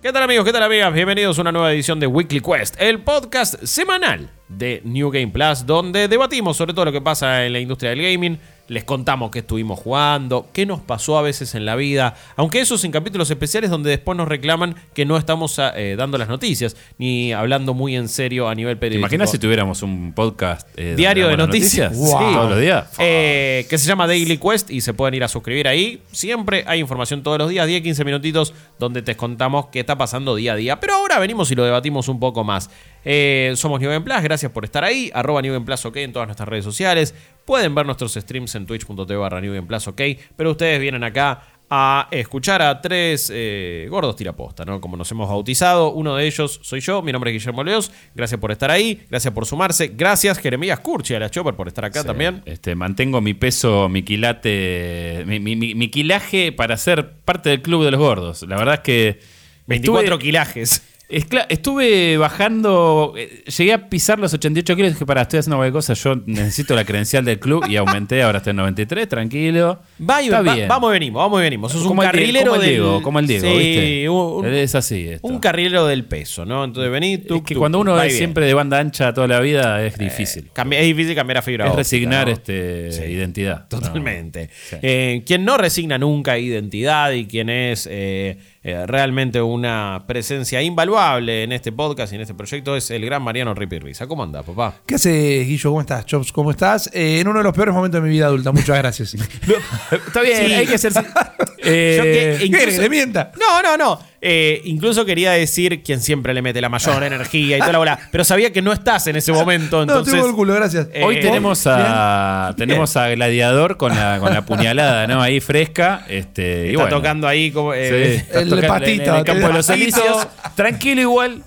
¿Qué tal amigos? ¿Qué tal amigas? Bienvenidos a una nueva edición de Weekly Quest, el podcast semanal de New Game Plus, donde debatimos sobre todo lo que pasa en la industria del gaming, les contamos qué estuvimos jugando, qué nos pasó a veces en la vida, aunque eso es en capítulos especiales donde después nos reclaman que no estamos eh, dando las noticias, ni hablando muy en serio a nivel ¿Te periodístico. imaginas si tuviéramos un podcast eh, Diario de noticias. Sí, Wow. todos los días. Eh, que se llama Daily Quest y se pueden ir a suscribir ahí. Siempre hay información todos los días, 10-15 minutitos, donde te contamos qué está pasando día a día. Pero ahora venimos y lo debatimos un poco más. Eh, somos New Game Plus, gracias por estar ahí. Arroba New Game Plus OK en todas nuestras redes sociales. Pueden ver nuestros streams en twitch.tv barra New Game Plus OK. Pero ustedes vienen acá a escuchar a tres eh, gordos tiraposta, ¿no? Como nos hemos bautizado. Uno de ellos soy yo, mi nombre es Guillermo Leos. Gracias por estar ahí, gracias por sumarse. Gracias Jeremías Curchi a la Chopper por estar acá Sí. también. Este, mantengo mi peso, mi quilate, mi, mi- mi- mi quilaje para ser parte del club de los gordos. La verdad es que 24 estuve, kilajes. Estuve bajando, eh, llegué a pisar los 88 kilos y dije, para, estoy haciendo cualquier cosa, yo necesito la credencial del club y aumenté, ahora estoy en 93, tranquilo. Va y- Está va- bien. vamos y venimos, vamos y venimos. Sos un el carrilero como el. Diego, como el Diego, Sí, ¿viste? un, Él es así. esto. un carrilero del peso, ¿no? Entonces vení, tú. es que cuando uno es siempre de banda ancha toda la vida es difícil. es difícil cambiar a fibra es óptica, resignar ¿no? este, Sí. identidad. Totalmente. Sí. Eh, quien no resigna nunca identidad y quien es eh, eh, realmente una presencia invaluable en este podcast y en este proyecto es el gran Mariano Ripi Risa. ¿Cómo anda, papá? ¿Qué haces, Guillo? ¿Cómo estás? Chops, ¿cómo estás? Eh, en uno de los peores momentos de mi vida adulta. Muchas gracias. Está bien, Sí. hay que ser. Yo que- Eh, incluso- ¿Qué, le mienta? No, no, no. Eh, incluso quería decir quien siempre le mete la mayor energía y toda la bola. Pero sabía que no estás en ese momento. No, Entonces, tengo el culo, gracias. Eh, Hoy tenemos a tenemos a Gladiador con la, con la puñalada, ¿no? Ahí fresca. Este, y está bueno. tocando ahí como. Eh, El en el campo de los elíseos. Tranquilo igual.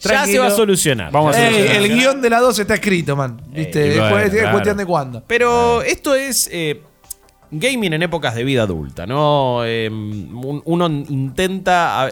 ya se va a solucionar. Vamos a Ey, solucionar. el guion de la 2 está escrito, man. ¿Viste? Después es cuestión de cuándo. Pero esto es eh, gaming en épocas de vida adulta, ¿no? Eh, un- uno intenta.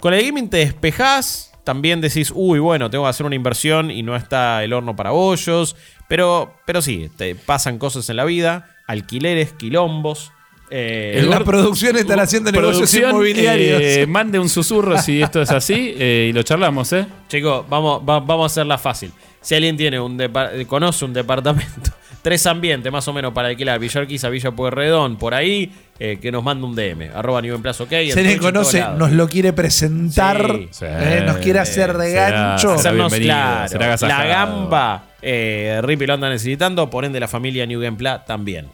con el gaming te despejás, también decís, uy, bueno, tengo que hacer una inversión y no está el horno para bollos. Pero, pero sí, te pasan cosas en la vida, alquileres, quilombos. eh, En la producción están haciendo negocios Producción, inmobiliarios. eh, mande un susurro si esto es así eh, y lo charlamos, ¿eh? Chicos, vamos, va- vamos a hacerla fácil. Si alguien tiene un conoce un departamento, tres ambientes más o menos para alquilar, Villa Urquiza, Villa Pueyrredón, por ahí, eh, que nos mande un DM, arroba nivel plazo, ok. en Se le conoce, nos lo quiere presentar, Sí. Sí. eh, nos quiere hacer de Será- gancho. será Hacernos claro, será la gamba, eh, Rippy lo anda necesitando, por ende la familia New Game Pla también.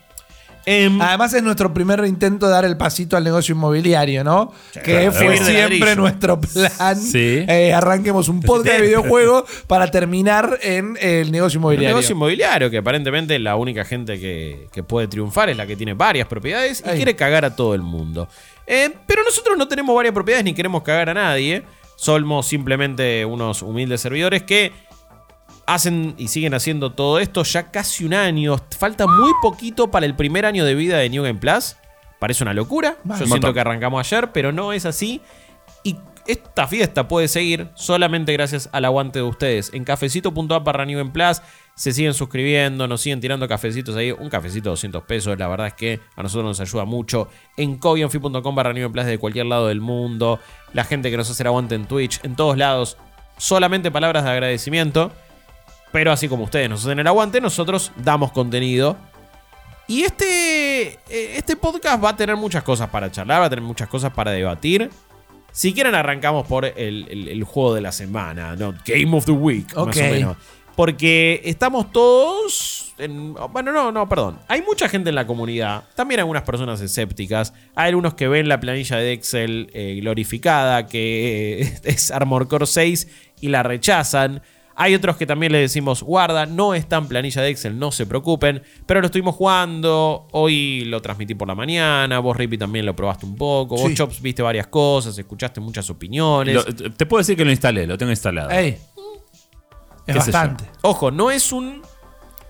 Em, Además es nuestro primer intento de dar el pasito al negocio inmobiliario, ¿no? que claro. fue siempre nuestro plan. Sí. Eh, arranquemos un podcast de videojuegos para terminar en el negocio el inmobiliario. negocio inmobiliario, que aparentemente la única gente que, que puede triunfar es la que tiene varias propiedades y Ahí. quiere cagar a todo el mundo. Eh, pero nosotros no tenemos varias propiedades ni queremos cagar a nadie. Somos simplemente unos humildes servidores que hacen y siguen haciendo todo esto ya casi un año. Falta muy poquito para el primer año de vida de New Game Plus. Parece una locura. Yo Un siento montón. que arrancamos ayer, pero no es así. Y esta fiesta puede seguir solamente gracias al aguante de ustedes. En cafecito.app barra New Game Plus se siguen suscribiendo, nos siguen tirando cafecitos ahí. Un cafecito de 200 pesos, la verdad es que a nosotros nos ayuda mucho. En coinfi.com barra New Game Plus de cualquier lado del mundo. La gente que nos hace el aguante en Twitch, en todos lados. Solamente palabras de agradecimiento. Pero así como ustedes nos hacen el aguante, nosotros damos contenido. Y este, eh, este podcast va a tener muchas cosas para charlar, va a tener muchas cosas para debatir. Si quieren, arrancamos por el, el- el juego de la semana, ¿no? Game of the Week, más o menos. Porque estamos todos. en- bueno, no, no, perdón. Hay mucha gente en la comunidad, también algunas personas escépticas. Hay algunos que ven la planilla de Excel eh, glorificada, que es Armor Core 6, y la rechazan. Hay otros que también le decimos, guarda, no está en planilla de Excel, no se preocupen. Pero lo estuvimos jugando, hoy lo transmití por la mañana, vos Rippy también lo probaste un poco, vos Sí. Chops viste varias cosas, escuchaste muchas opiniones. Lo- te puedo decir que lo instalé, lo tengo instalado. Ey. Es bastante. Ojo, no es un.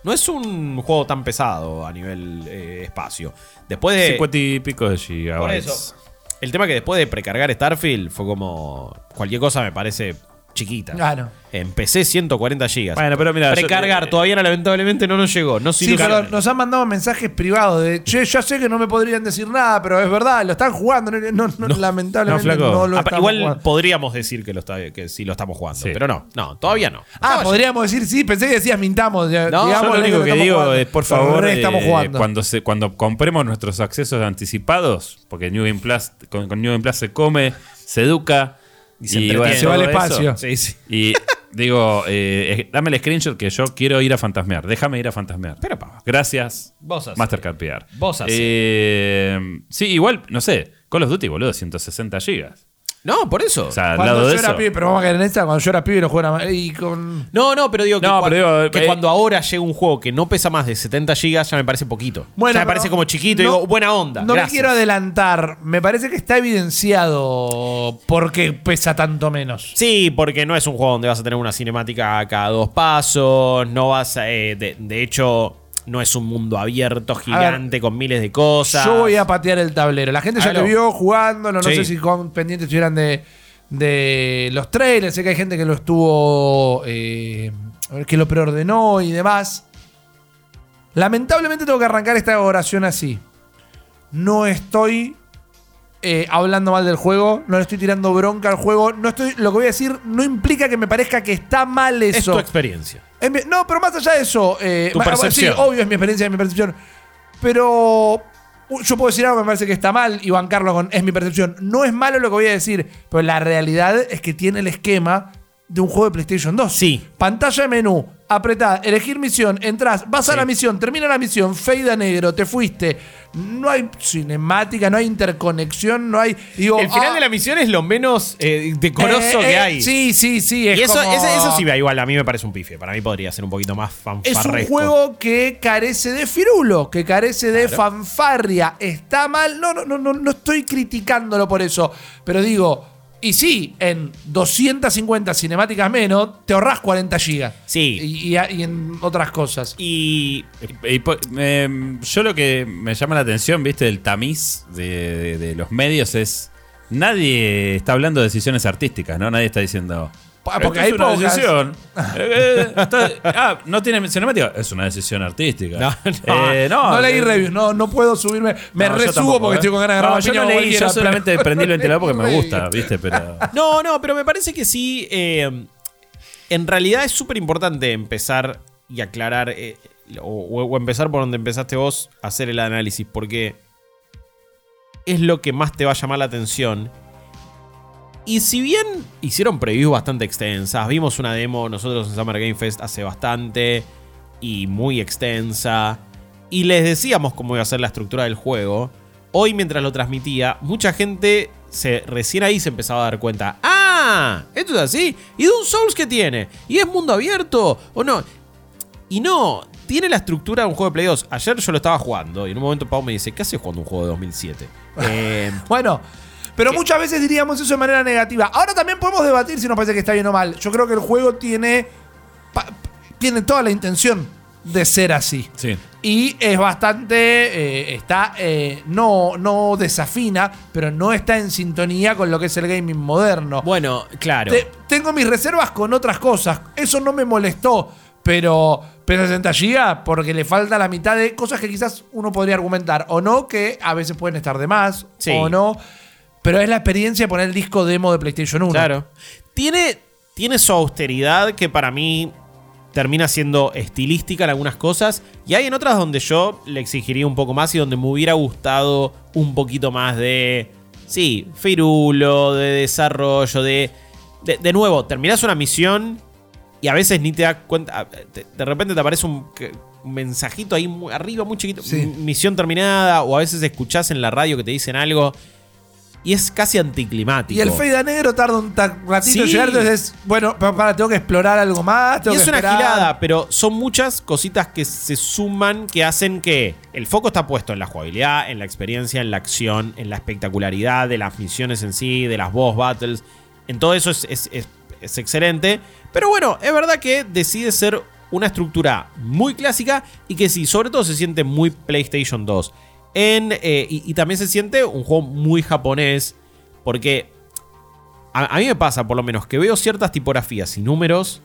No es un juego tan pesado a nivel eh, espacio. Después de. 50 y pico de gigabytes. Por eso. El tema que después de precargar Starfield fue como. Cualquier cosa me parece chiquita. Claro. En PC 140 GB. Bueno, pero mira, yo- Precargar eh, todavía lamentablemente no nos llegó. No Sí, pero nos han mandado mensajes privados de, che, ya sé que no me podrían decir nada, pero es verdad, lo están jugando. No, no, lamentablemente no, lo Ah, estamos igual jugando. podríamos decir que, lo está, que sí lo estamos jugando, Sí. pero no, no, todavía no. Ah, No, podríamos decir sí, pensé que decías mintamos. ya- No, Yo lo único que digo jugando. es, por favor, estamos eh, jugando. cuando, se, cuando compremos nuestros accesos anticipados, porque New Game Plus, con, con New Game Plus se come, se educa Y se. Se va al espacio. Sí, sí. Y digo, eh, dame el screenshot que yo quiero ir a fantasmear. Déjame ir a fantasmear. Pero, pa. Gracias, Vos hacé. Mastercard PR. Vos hacé. Eh, sí, igual, no sé, Call of Duty, boludo, 160 gigas. No, por eso. O sea, al Cuando lado yo de era eso. pibe, pero vamos a caer en esta, cuando yo era pibe lo jugaba y con... no, no, pero digo que, No, cua- pero digo, que eh, cuando ahora llega un juego que no pesa más de 70 GB ya me parece poquito. Bueno, ya me pero parece como chiquito y no- digo, buena onda. No me gracias. quiero adelantar, me parece que está evidenciado por qué pesa tanto menos. Sí, porque no es un juego donde vas a tener una cinemática a cada dos pasos, no vas a... eh, de, de hecho, no es un mundo abierto, gigante, con miles de cosas. Yo voy a patear el tablero. La gente ya te vio jugando, no, sé si con pendientes estuvieran de, de los trailers. Sé que hay gente que lo estuvo. eh, que lo preordenó y demás. Lamentablemente tengo que arrancar esta oración así. No estoy eh, hablando mal del juego, no le estoy tirando bronca al juego. No estoy, lo que voy a decir no implica que me parezca que está mal Es eso. tu experiencia. Es mi- no, pero más allá de eso. eh, Tu ma- percepción. Sí, obvio es mi experiencia, es mi percepción. Pero yo puedo decir algo que me parece que está mal y bancarlo con es mi percepción. No es malo lo que voy a decir, pero la realidad es que tiene el esquema de un juego de PlayStation 2. Sí. Pantalla de menú, apretá, elegir misión, entras, vas a la misión, termina la misión, fade a negro, te fuiste. No hay cinemática, no hay interconexión, no hay. Digo, El final ah, de la misión es lo menos eh, decoroso eh, que eh, hay. Sí, sí, sí. Y Es eso, como- ese- eso sí, igual a mí me parece un pife. Para mí podría ser un poquito más Es fanfarresco. un juego que carece de firulo, que carece de fanfarria. ¿Está mal? No, no, no, no, no estoy criticándolo por eso. Pero digo, y sí, en 250 cinemáticas menos, te ahorras 40 gigas. Sí. Y, y- y en otras cosas. Y Y em, yo lo que me llama la atención, viste, del tamiz de, de- de los medios es. Nadie está hablando de decisiones artísticas, ¿no? Nadie está diciendo. Porque "Esto hay es una pocas". decisión. Eh, eh, está- ah, no tiene cinemática. Es una decisión artística. No, no. Eh, no, No, leí eh, reviews, no, no puedo subirme. Me no, yo resubo tampoco, porque eh. estoy con ganas de No, agarrar yo piña no leí, yo cualquiera, solamente pero- prendí el ventilador porque me gusta, viste, pero. No, no, pero me parece que sí. eh, en realidad es súper importante empezar y aclarar, eh, o, o empezar por donde empezaste vos, a hacer el análisis, porque es lo que más te va a llamar la atención. Y si bien hicieron previews bastante extensas, vimos una demo nosotros en Summer Game Fest hace bastante y muy extensa, y les decíamos cómo iba a ser la estructura del juego, hoy mientras lo transmitía, mucha gente se, recién ahí se empezaba a dar cuenta, ¡ah! Esto es así, ¿y de un Souls que tiene? ¿Y es mundo abierto? ¿O no? Y no, tiene la estructura de un juego de Play 2. Ayer yo lo estaba jugando y en un momento Pau me dice, ¿qué haces jugando un juego de 2007? Eh, Bueno, pero muchas veces diríamos eso de manera negativa. Ahora también podemos debatir si nos parece que está bien o mal. Yo creo que el juego tiene, pa- tiene toda la intención de ser así. Sí. Y es bastante. eh, está. eh, no, no desafina, pero no está en sintonía con lo que es el gaming moderno. bueno, claro. Te- tengo mis reservas con otras cosas. Eso no me molestó. Pero pesa 60 GB porque le falta la mitad de cosas que quizás uno podría argumentar. O no, que a veces pueden estar de más. Sí. O no. Pero es la experiencia de poner el disco demo de PlayStation 1. Claro. Tiene, tiene su austeridad que para mí termina siendo estilística en algunas cosas. Y hay en otras donde yo le exigiría un poco más y donde me hubiera gustado un poquito más de. Sí, firulo, de desarrollo, de. De, de nuevo, terminás una misión y a veces ni te das cuenta. De, repente te aparece un, un mensajito ahí arriba, muy chiquito. Sí. Misión terminada. O a veces escuchás en la radio que te dicen algo. Y es casi anticlimático. Y el fade a negro tarda un ratito en llegar, entonces es, bueno, pa- para, tengo que explorar algo más. tengo Y es que una gilada, pero son muchas cositas que se suman que hacen que el foco está puesto en la jugabilidad, en la experiencia, en la acción, en la espectacularidad de las misiones en sí, de las boss battles. En todo eso es, es- es- es excelente. Pero bueno, es verdad que decide ser una estructura muy clásica y que sí, sobre todo se siente muy PlayStation 2. En, eh, y, también se siente un juego muy japonés porque a mí me pasa por lo menos que veo ciertas tipografías y números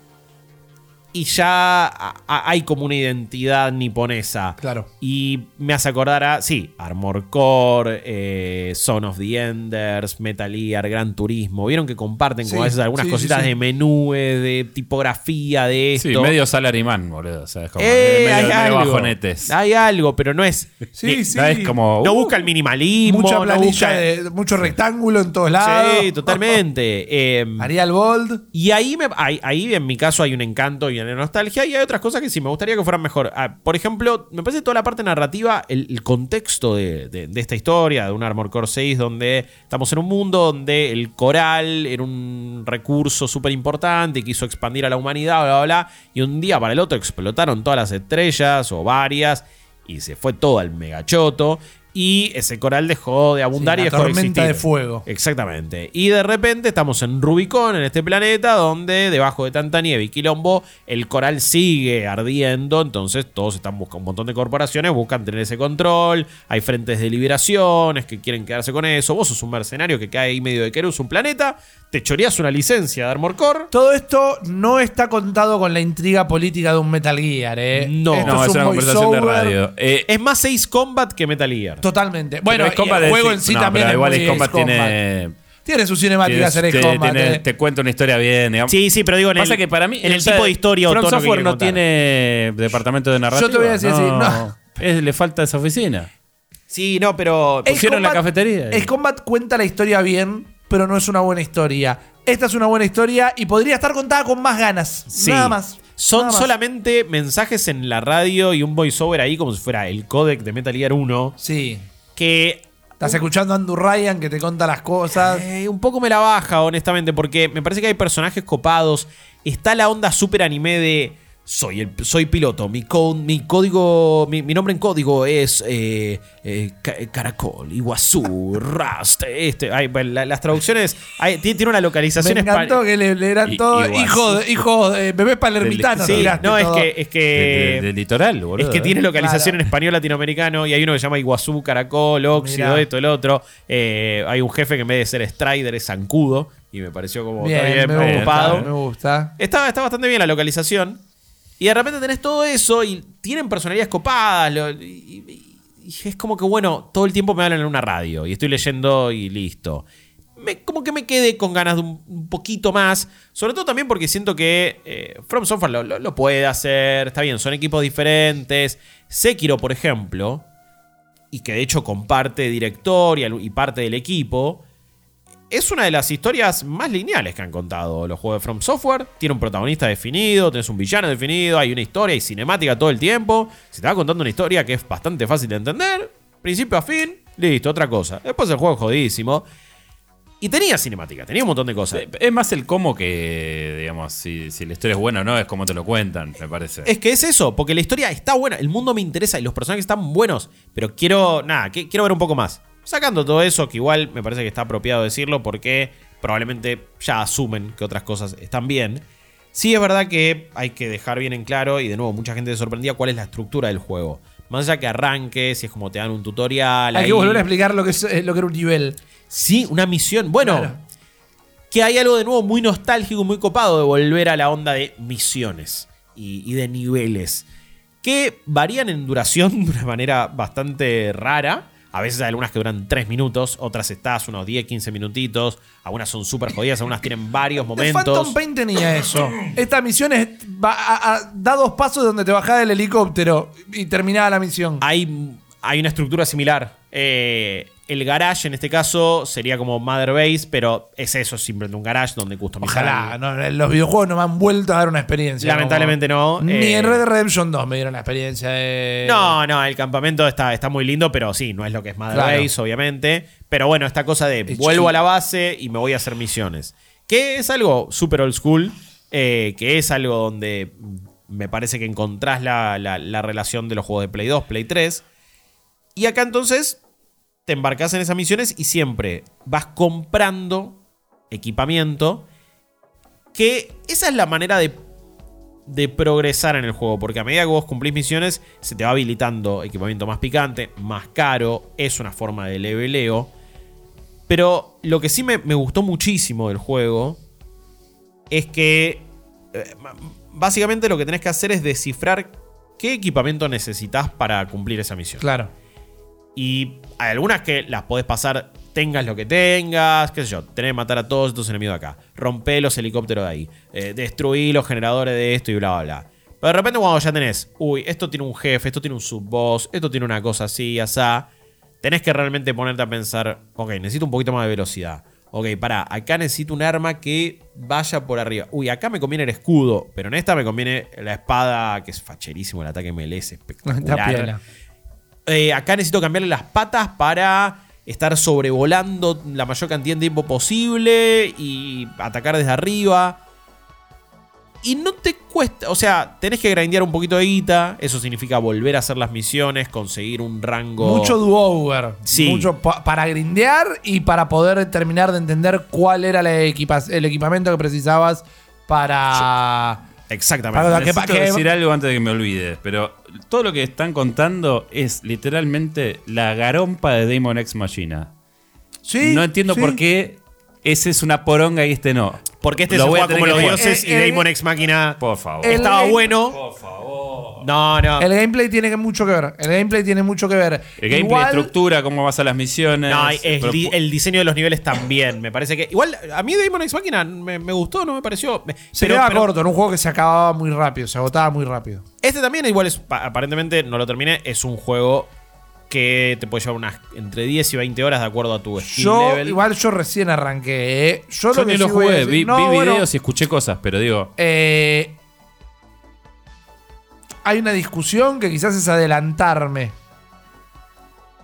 y ya a- a- hay como una identidad niponesa. Claro. Y me hace acordar a, sí, Armor Core, eh, Son of the Enders, Metal Gear, Gran Turismo. Vieron que comparten como a veces algunas sí, cositas sí. de menú, eh, de tipografía, de esto. Sí, medio salaryman, boludo. O sea, es como Eh, medio, hay medio algo. bajonetes. Hay algo, pero no es. Sí, eh, sí. No es como. No uh, busca el minimalismo. Mucha no planilla, busca- de, mucho rectángulo en todos lados. Sí, totalmente. Eh, Arial Bold. Y ahí, me, ahí, ahí en mi caso hay un encanto y una nostalgia y hay otras cosas que sí me gustaría que fueran mejor. Ah, por ejemplo, me parece toda la parte narrativa, el, contexto de, de- de esta historia, de un Armor Core 6, donde estamos en un mundo donde el coral era un recurso súper importante y quiso expandir a la humanidad, bla, bla, bla, y un día para el otro explotaron todas las estrellas o varias y se fue todo al megachoto. Y ese coral dejó de abundar Sí, y dejó de tormenta existir. de fuego. Exactamente. Y de repente estamos en Rubicón, en este planeta, donde debajo de tanta nieve y quilombo, el coral sigue ardiendo. Entonces todos están buscando un montón de corporaciones, buscan tener ese control. Hay frentes de liberaciones que quieren quedarse con eso. Vos sos un mercenario que cae ahí medio de Kerus, un planeta. Te choreás una licencia de Armor Core. Todo esto no está contado con la intriga política de un Metal Gear, ¿eh? No. Esto No, es un una conversación de radio. Eh, Es más Ace Combat que Metal Gear. Totalmente. Bueno, el juego es- en sí no, también pero es igual muy Ace Combat tiene. Tiene su cinemática Ace te- Combat. tiene- eh. te cuenta una historia bien, digamos. Sí, sí, pero digo en Pasa el, que para mí. en el o sea, tipo de historia o From tono que Software no contar. tiene departamento de narrativa. Yo te voy a decir, sí, no. Es- le falta esa oficina. Sí, no, pero. Pusieron la cafetería. Ace Combat cuenta la historia bien, pero no es una buena historia. Esta es una buena historia y podría estar contada con más ganas. Sí. Nada más. Son solamente mensajes en la radio y un voiceover ahí como si fuera el codec de Metal Gear 1. Sí. Que Estás escuchando a Andrew Ryan que te cuenta las cosas. eh, un poco me la baja, honestamente, porque me parece que hay personajes copados. Está la onda super anime de. Soy, el, soy piloto, mi, co- mi código, mi, mi nombre en código es eh, eh, ca- Caracol, Iguazú, Rust, este, ay, bueno, la- las traducciones, hay- tiene, tiene una Me localización encantó espa- que le, le eran todos hijos de, hijos de bebés palermitanos. Sí, no, es todo. que, es que De- de- del litoral, boludo. Es que tiene ¿eh? localización Claro. en español latinoamericano y hay uno que se llama Iguazú, Caracol, Óxido, Mirá. esto, el otro. Eh, hay un jefe que en vez de ser Strider es Zancudo y me pareció como Bien, está bien, me ocupado. me gusta. Está, está bastante bien la localización. Y de repente tenés todo eso y tienen personalidades copadas. y, es como que, bueno, todo el tiempo me hablan en una radio y estoy leyendo y listo. Me- como que me quedé con ganas de un, poquito más. Sobre todo también porque siento que eh, From Software lo, puede hacer. Está bien, son equipos diferentes. Sekiro, por ejemplo, y que de hecho comparte director y parte del equipo es una de las historias más lineales que han contado los juegos de From Software. Tiene un protagonista definido, tienes un villano definido, hay una historia y cinemática todo el tiempo. Se te va contando una historia que es bastante fácil de entender, principio a fin, listo, otra cosa. Después el juego es jodidísimo. Y tenía cinemática, tenía un montón de cosas. Es más el cómo que, digamos, si, si la historia es buena o no, es como te lo cuentan, me parece. Es que es eso, porque la historia está buena, el mundo me interesa y los personajes están buenos, pero quiero, nada, quiero ver un poco más. Sacando todo eso, que igual me parece que está apropiado decirlo porque probablemente ya asumen que otras cosas están bien. Sí es verdad que hay que dejar bien en claro, y de nuevo mucha gente se sorprendía cuál es la estructura del juego. Más allá que arranques, si es como te dan un tutorial. Hay ahí- que volver a explicar lo que, es, eh, lo que era un nivel. Sí, una misión. Bueno, Claro. que hay algo de nuevo muy nostálgico, muy copado de volver a la onda de misiones y, y de niveles. Que varían en duración de una manera bastante rara. A veces hay algunas que duran 3 minutos, otras estás unos 10, 15 minutitos. Algunas son súper jodidas, algunas tienen varios The momentos. Phantom Pain tenía eso. Esta misión es, va a- a- da dos pasos donde te bajás del helicóptero y terminaba la misión. hay, hay una estructura similar. Eh, el garage, en este caso, sería como Mother Base, pero es eso, es simplemente un garage donde customizar. Ojalá, no, los videojuegos no me han vuelto a dar una experiencia. Lamentablemente no, Ni eh, en Red Dead Redemption 2 me dieron la experiencia de. No, no, el campamento está, está muy lindo, pero sí, no es lo que es Mother Claro. Base, obviamente. Pero bueno, esta cosa de Es vuelvo a la base y me voy a hacer misiones. Que es algo súper old school, eh, que es algo donde me parece que encontrás la, la- la relación de los juegos de Play 2, Play 3. Y acá entonces te embarcas en esas misiones y siempre vas comprando equipamiento. Que esa es la manera de de progresar en el juego, porque a medida que vos cumplís misiones, se te va habilitando equipamiento más picante, más caro, es una forma de leveleo. Pero lo que sí me, me gustó muchísimo del juego es que eh, básicamente lo que tenés que hacer es descifrar qué equipamiento necesitas para cumplir esa misión. Claro. Y hay algunas que las podés pasar, tengas lo que tengas, qué sé yo, tenés que matar a todos estos enemigos de acá, romper los helicópteros de ahí, eh, destruir los generadores de esto y bla, bla, bla. Pero de repente cuando ya tenés, uy, esto tiene un jefe, esto tiene un subboss, esto tiene una cosa así, asá, tenés que realmente ponerte a pensar, ok, necesito un poquito más de velocidad. Ok, pará, acá necesito un arma que vaya por arriba. Uy, acá me conviene el escudo, pero en esta me conviene la espada, que es facherísimo, el ataque melee es espectacular. Eh, acá necesito cambiarle las patas para estar sobrevolando la mayor cantidad de tiempo posible y atacar desde arriba. Y no te cuesta, o sea, tenés que grindear un poquito de guita. Eso significa volver a hacer las misiones, conseguir un rango. Mucho do-over. Sí. Mucho pa- para grindear y para poder terminar de entender cuál era la equipa- el equipamiento que precisabas para. Exactamente. Para- Necesito que- decir algo antes de que me olvide, pero todo lo que están contando es literalmente la garompa de Demon X Machina. Sí, no entiendo sí. por qué ese es una poronga y este no. Porque este Lo se voy juega como los dioses y Eh, eh, Daemon X Máquina Por favor. El- estaba el- bueno. Por favor. No, no. El gameplay tiene mucho que ver. El gameplay tiene mucho que ver. El gameplay, Igual- estructura, cómo vas a las misiones. No, es pero- di- el diseño de los niveles también. Me parece que. Igual, a mí Daemon X Máquina me, me gustó, no me pareció. me- Se pero- quedaba pero corto en un juego que se acababa muy rápido, se agotaba muy rápido. Este también, igual, es, pa- aparentemente no lo terminé. Es un juego que te puede llevar unas entre 10 y 20 horas de acuerdo a tu skill Yo, level. igual yo recién arranqué, ¿eh? Yo, Yo lo que ni lo jugué, decir- vi, No, vi bueno, videos y escuché cosas, pero digo, eh, hay una discusión que quizás es adelantarme.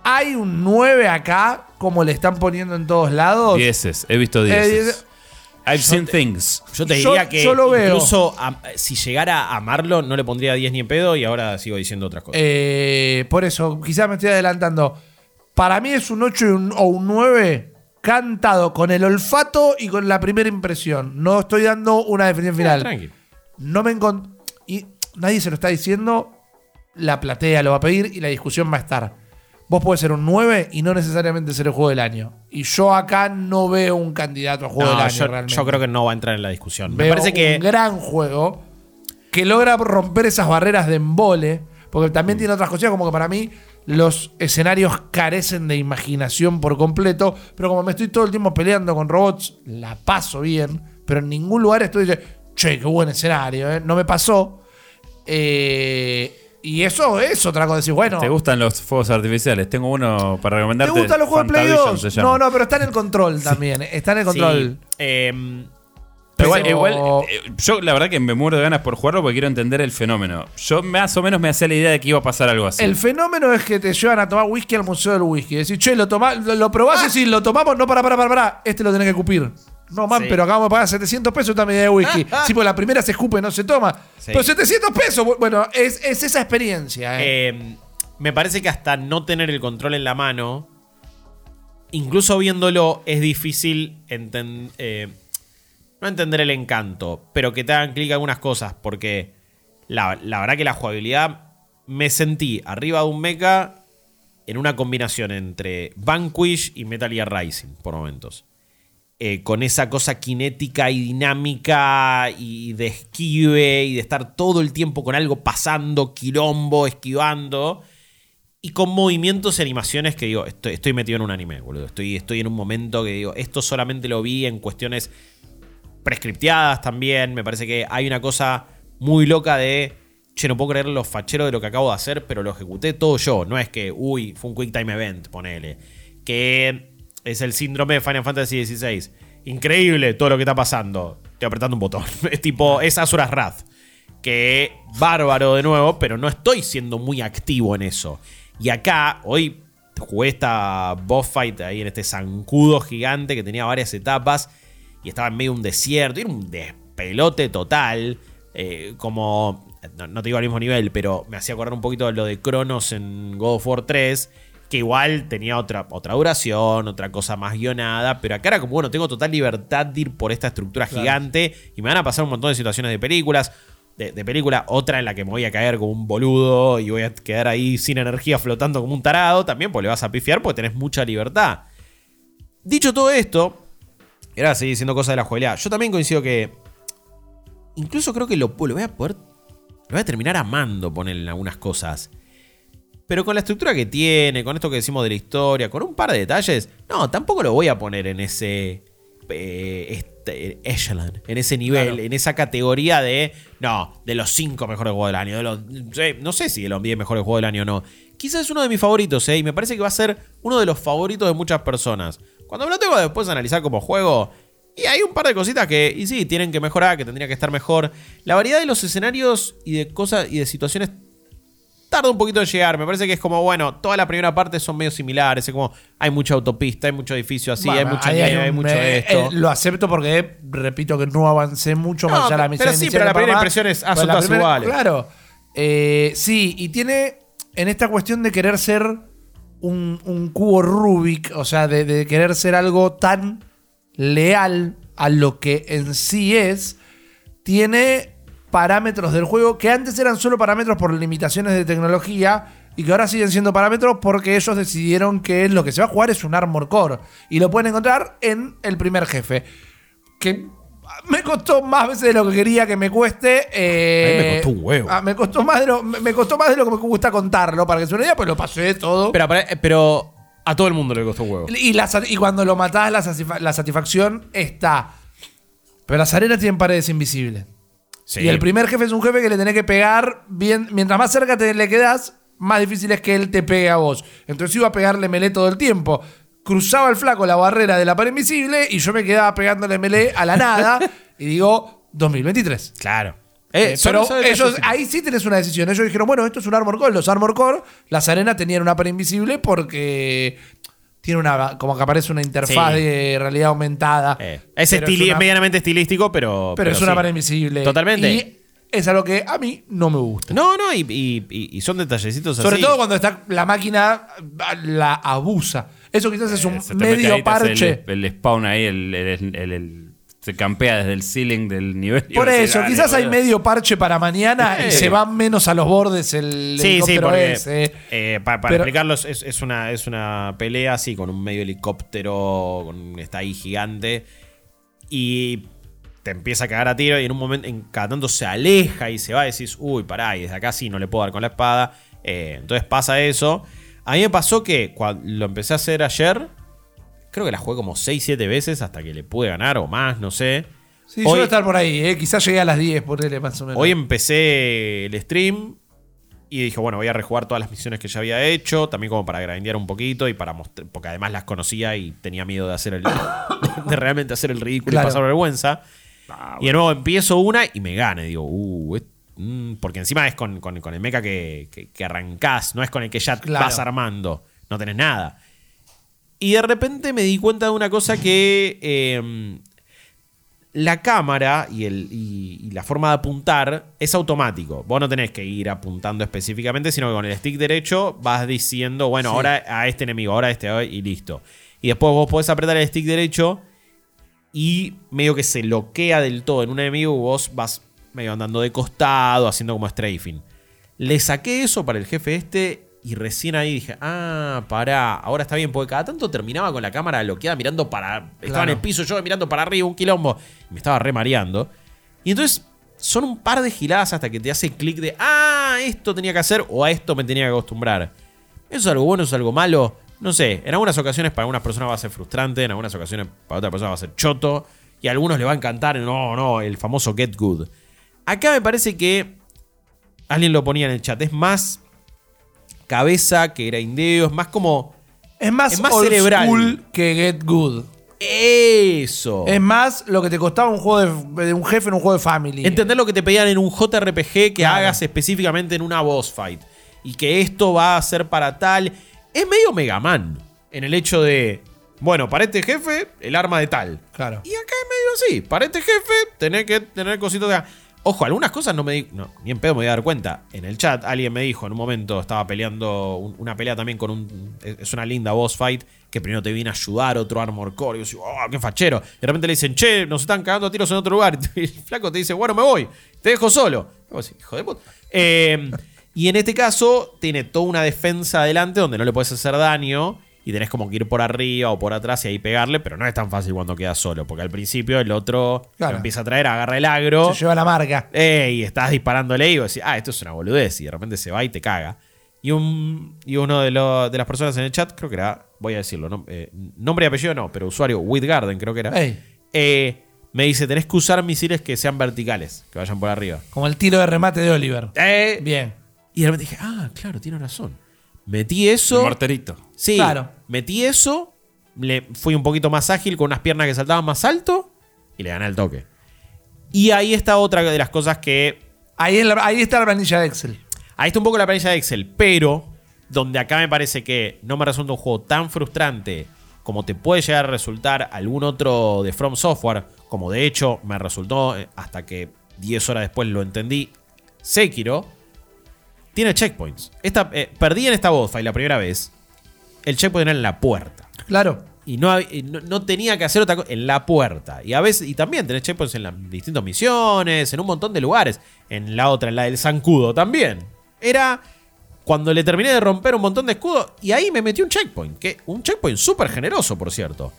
Hay un 9 acá, como le están poniendo en todos lados. dieces, he visto Eh, dieces. I've Yo seen te- things. Yo te yo- diría que yo lo veo. incluso am- si llegara a amarlo, no le pondría 10 ni en pedo y ahora sigo diciendo otras cosas. Eh, por eso, quizás me estoy adelantando. Para mí es un 8 y un- o un 9 cantado con el olfato y con la primera impresión. No estoy dando una definición final. Tranqui. No me encont- Y nadie se lo está diciendo. La platea lo va a pedir y la discusión va a estar. Vos podés ser un 9 y no necesariamente ser el juego del año. Y yo acá no veo un candidato a juego No, del año yo, realmente. yo creo que no va a entrar en la discusión. Me parece que. un gran juego que logra romper esas barreras de embole. Porque Mm. también tiene otras cosas, como que para mí los escenarios carecen de imaginación por completo. Pero como me estoy todo el tiempo peleando con robots, la paso bien. Pero en ningún lugar estoy diciendo, che, qué buen escenario, ¿eh? No me pasó. Eh, y eso es otra cosa. Decir, bueno, ¿Te gustan los fuegos artificiales? Tengo uno para ¿te recomendarte. gustan los juegos de Play Fantavision 2? se llama. No, no, pero está en el control también. Está en el control. Sí, em, Pero igual, Pero- igual, eh, yo la verdad que me muero de ganas por jugarlo porque quiero entender el fenómeno. Yo más o menos me hacía la idea de que iba a pasar algo así. El fenómeno es que te llevan a tomar whisky al museo del whisky. Decís, che, lo, tomá, lo, lo probás y si lo tomamos, no, para, para, para, para. Este lo tenés que escupir. No, man, Sí. pero acabamos de pagar 700 pesos esta medida de whisky. sí, pues la primera se escupe, no se toma. Sí. Pero 700 pesos. bu- Bueno, es, es esa experiencia. ¿eh? Eh, me parece que hasta no tener el control en la mano, incluso viéndolo, es difícil enten- eh, no entender el encanto, pero que te hagan clic algunas cosas, porque la, la verdad que la jugabilidad me sentí arriba de un mecha en una combinación entre Vanquish y Metal Gear Rising por momentos. Eh, con esa cosa cinética y dinámica y de esquive y de estar todo el tiempo con algo pasando, quilombo, esquivando. Y con movimientos y animaciones que digo, estoy, metido en un anime, boludo. Estoy, estoy en un momento que digo, esto solamente lo vi en cuestiones prescripteadas también. Me parece que hay una cosa muy loca de, che, no puedo creer los facheros de lo que acabo de hacer, pero lo ejecuté todo yo. No es que, uy, fue un quick time event, ponele. Que es el síndrome de Final Fantasy XVI. Increíble todo lo que está pasando. Estoy apretando un botón. Es tipo, es Asuras Wrath. Que bárbaro de nuevo, pero no estoy siendo muy activo en eso. Y acá, hoy jugué esta boss fight ahí en este zancudo gigante que tenía varias etapas y estaba en medio de un desierto. Era un despelote total. eh, como, no, no te digo al mismo nivel, pero me hacía acordar un poquito de lo de Cronos en God of War 3. Que igual tenía otra, otra duración, otra cosa más guionada. Pero acá era como, bueno, tengo total libertad de ir por esta estructura gigante. Y me van a pasar un montón de situaciones de películas de, de película, otra en la que me voy a caer como un boludo y voy a quedar ahí sin energía flotando como un tarado, también pues le vas a pifiar porque tenés mucha libertad. Dicho todo esto, ahora seguir diciendo cosas de la jubilada, yo también coincido que. Incluso creo que lo, lo voy a poder. Lo voy a terminar amando ponerle en algunas cosas. Pero con la estructura que tiene, con esto que decimos de la historia, con un par de detalles, no, tampoco lo voy a poner en ese. eh, este, echelon, en ese nivel, Claro. en esa categoría de. No, de los 5 mejores juegos del año. De los, no sé si de los 10 mejores juegos del año o no. Quizás es uno de mis favoritos, ¿eh? Y me parece que va a ser uno de los favoritos de muchas personas. Cuando me lo tengo después de analizar como juego. Y hay un par de cositas que, y sí, tienen que mejorar, que tendría que estar mejor. La variedad de los escenarios y de cosas y de situaciones tarda un poquito en llegar. Me parece que es como, bueno, toda la primera parte son medio similares. Es como, hay mucha autopista, hay mucho edificio así, hay mucha nieve, hay mucho de esto. eh, lo acepto porque, repito, que no avancé mucho No, más allá de la pero misión sí, inicial pero la primera impresión es, ah, todas primera- iguales. Claro. Eh, sí, y tiene en esta cuestión de querer ser un, un cubo Rubik, o sea, de, de querer ser algo tan leal a lo que en sí es, tiene parámetros del juego que antes eran solo parámetros por limitaciones de tecnología y que ahora siguen siendo parámetros porque ellos decidieron que lo que se va a jugar es un Armor Core y lo pueden encontrar en el primer jefe. Que me costó más veces de lo que quería que me cueste. eh, A mí me costó un huevo. ah, me, costó más de lo, me costó más de lo que me gusta contarlo. Para que se una idea, pues lo pasé todo. Pero, pero, pero a todo el mundo le costó un huevo. Y, la sat- y cuando lo matás, la satisfacción está. Pero las arenas tienen paredes invisibles. Sí. Y el primer jefe es un jefe que le tenés que pegar bien. Mientras más cerca te le quedas, más difícil es que él te pegue a vos. Entonces iba a pegarle melee todo el tiempo. Cruzaba el flaco la barrera de la pared invisible y yo me quedaba pegándole melee a la nada. y digo, 2023. Claro. Eh, Eh, pero ellos, ahí sí tenés una decisión. Ellos dijeron, bueno, esto es un Armor Core. Los Armor Core, las arenas tenían una pared invisible porque tiene una, como que aparece una interfaz Sí. de realidad aumentada. Eh, es, Pero estili- una- medianamente estilístico, pero. pero, es una sí. pared invisible. Totalmente. Y es algo que a mí no me gusta. No, no, y, y- y- y son detallecitos Sobre así. todo cuando está la máquina la abusa. Eso quizás es un Eh, Se te mete ahí, medio te hace parche. El, el spawn ahí, el, el- el- el- se campea desde el ceiling del nivel. Por eso, "Dale, quizás hay boludo". medio parche para mañana y se van menos a los bordes el Sí, sí, porque ese. eh, pa- para Pero- explicarlo, es, es una, es una pelea así, con un medio helicóptero, con, está ahí gigante, y te empieza a cagar a tiro, y en un momento, en cada tanto se aleja y se va, y decís, uy, pará, y desde acá sí no le puedo dar con la espada. Eh, entonces pasa eso. A mí me pasó que cuando lo empecé a hacer ayer, creo que la jugué como 6-7 veces hasta que le pude ganar, o más, no sé. Sí, yo voy a estar por ahí, eh. quizás llegué a las 10, por más o menos. Hoy empecé el stream y dije, bueno, voy a rejugar todas las misiones que ya había hecho, también como para grindear un poquito y para mostrar, porque además las conocía y tenía miedo de hacer el de realmente hacer el ridículo Claro. y pasar vergüenza. Ah, Y de nuevo empiezo una y me gana. Y digo, uh, es- mm, porque encima es con, con- con el mecha que, que, que arrancás, no es con el que ya Claro. vas armando, no tenés nada. Y de repente me di cuenta de una cosa que eh, la cámara y, el, y, y la forma de apuntar es automático. Vos no tenés que ir apuntando específicamente, sino que con el stick derecho vas diciendo, bueno, Sí. ahora a este enemigo, ahora a este, y listo. Y después vos podés apretar el stick derecho y medio que se bloquea del todo en un enemigo vos vas medio andando de costado, haciendo como strafing. Le saqué eso para el jefe este y recién ahí dije, ah, pará, ahora está bien, porque cada tanto terminaba con la cámara bloqueada mirando para... Estaba en el piso yo mirando para arriba, un quilombo, y me estaba re mareando. Y entonces son un par de giladas hasta que te hace clic de, ah, esto tenía que hacer o a esto me tenía que acostumbrar. ¿Eso es algo bueno, es algo malo? No sé, en algunas ocasiones para algunas personas va a ser frustrante, en algunas ocasiones para otra persona va a ser choto, y a algunos le va a encantar, no, no, el famoso get good. Acá me parece que alguien lo ponía en el chat, es más cabeza que grindeo, es más como es más, es más old cerebral. school que Get Good. eso. Es más lo que te costaba un juego de, de un jefe en un juego de Family. Entender lo que te pedían en un JRPG que Claro. hagas específicamente en una boss fight. Y que esto va a ser para tal. Es medio Mega Man. En el hecho de. Bueno, para este jefe, el arma de tal. Claro. Y acá es medio así. Para este jefe, tenés que tener cositos de. Ojo, algunas cosas no me di. No, ni en pedo me voy a dar cuenta. En el chat alguien me dijo en un momento, estaba peleando un- una pelea también con un. Es una linda boss fight. Que primero te viene a ayudar otro Armor Core. Y yo digo, oh, qué fachero. Y de repente le dicen, che, nos están cagando a tiros en otro lugar. Y el flaco te dice, bueno, me voy. Te dejo solo. Y vos hijo de puta. Eh, y en este caso, tiene toda una defensa adelante donde no le puedes hacer daño. Y tenés como que ir por arriba o por atrás y ahí pegarle, pero no es tan fácil cuando quedas solo, porque al principio el otro Claro. lo empieza a traer, agarra el agro. Se lleva la marca. Eh, y estás disparándole y vos decís, ah, esto es una boludez. Y de repente se va y te caga. Y, un, y uno de, de las personas en el chat, creo que era, voy a decirlo, no- eh, nombre y apellido no, pero usuario, Whitgarden creo que era, eh, me dice, tenés que usar misiles que sean verticales, que vayan por arriba. Como el tiro de remate de Oliver. Eh, Bien. y de repente dije, ah, claro, tiene razón. Metí eso. Morterito. Sí, Claro. metí eso, le fui un poquito más ágil con unas piernas que saltaban más alto y le gané el toque. Y ahí está otra de las cosas que Ahí, es la- ahí está la planilla de Excel. Ahí está un poco la planilla de Excel, pero donde acá me parece que no me resulta un juego tan frustrante como te puede llegar a resultar algún otro de From Software, como de hecho me resultó eh, hasta que 10 horas después lo entendí, Sekiro, tiene checkpoints. Esta, eh, perdí en esta boss fight la primera vez, el checkpoint era en la puerta. Claro. Y no, y no, no tenía que hacer otra cosa en la puerta. Y a veces, y también tenés checkpoints en las distintas misiones, en un montón de lugares. En la otra, en la del zancudo también. Era cuando le terminé de romper un montón de escudos. Y ahí me metí un checkpoint. Que, un checkpoint súper generoso, por cierto.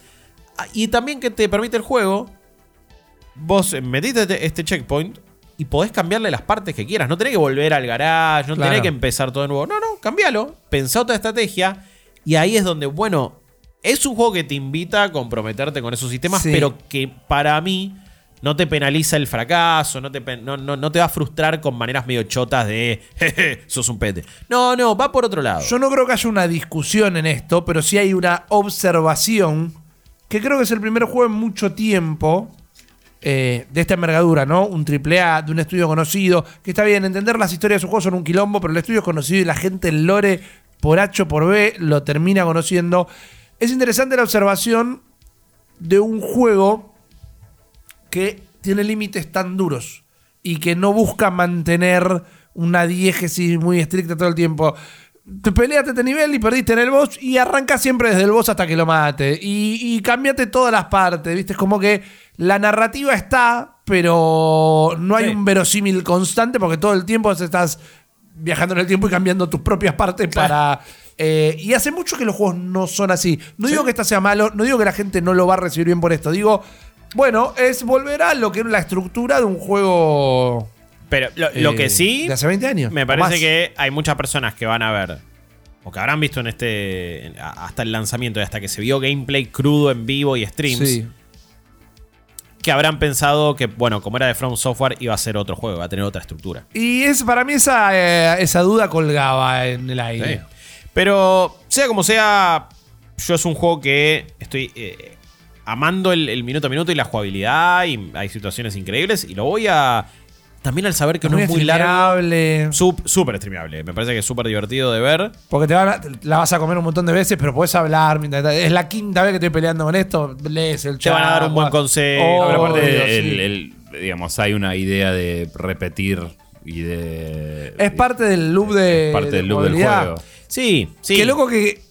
Ah, Y también que te permite el juego. Vos metiste este, este checkpoint y podés cambiarle las partes que quieras. No tenés que volver al garage, no Claro. tenés que empezar todo de nuevo. No, no, cambialo. Pensá otra estrategia. Y ahí es donde, bueno, es un juego que te invita a comprometerte con esos sistemas, Sí. pero que para mí no te penaliza el fracaso, no te, no, no- no te va a frustrar con maneras medio chotas de, jeje, sos un pete. No, no, va por otro lado. Yo no creo que haya una discusión en esto, pero sí hay una observación que creo que es el primer juego en mucho tiempo eh, de esta envergadura, ¿no? Un triple A de un estudio conocido, que está bien, entender las historias de su juego son un quilombo, pero el estudio es conocido y la gente, el lore, por H o por B, lo termina conociendo. Es interesante la observación de un juego que tiene límites tan duros y que no busca mantener una diégesis muy estricta todo el tiempo. Te peleaste este nivel y perdiste en el boss y arranca siempre desde el boss hasta que lo mate. Y, y cambiate todas las partes, ¿viste? Es como que la narrativa está, pero no hay Sí. un verosímil constante porque todo el tiempo estás viajando en el tiempo y cambiando tus propias partes Claro. para... eh, y hace mucho que los juegos no son así. No digo que esta sea malo, no digo que la gente no lo va a recibir bien por esto. Digo, bueno, es volver a lo que era la estructura de un juego... Pero lo, lo eh, que sí, De hace 20 años. me parece que hay muchas personas que van a ver, o que habrán visto en este, hasta el lanzamiento y hasta que se vio gameplay crudo en vivo y streams, Sí. que habrán pensado que, bueno, como era de From Software, iba a ser otro juego, iba a tener otra estructura. Y es, para mí esa, eh, esa duda colgaba en el aire. Sí. Pero, sea como sea, yo es un juego que estoy eh, amando el, el minuto a minuto y la jugabilidad. Y hay situaciones increíbles. Y lo voy a. También al saber que no es muy largo. streameable, sup- Súper streamable. Me parece que es súper divertido de ver. Porque te van a- la vas a comer un montón de veces, pero puedes hablar. mientras- es la quinta vez que estoy peleando con esto. Lees el Te chat. van a dar un buen consejo. Oh, Pero aparte, Obvio, el- sí. el- digamos, hay una idea de repetir y de. Es parte del loop de. es parte de del loop del movilidad. juego. Sí, sí. Qué loco que.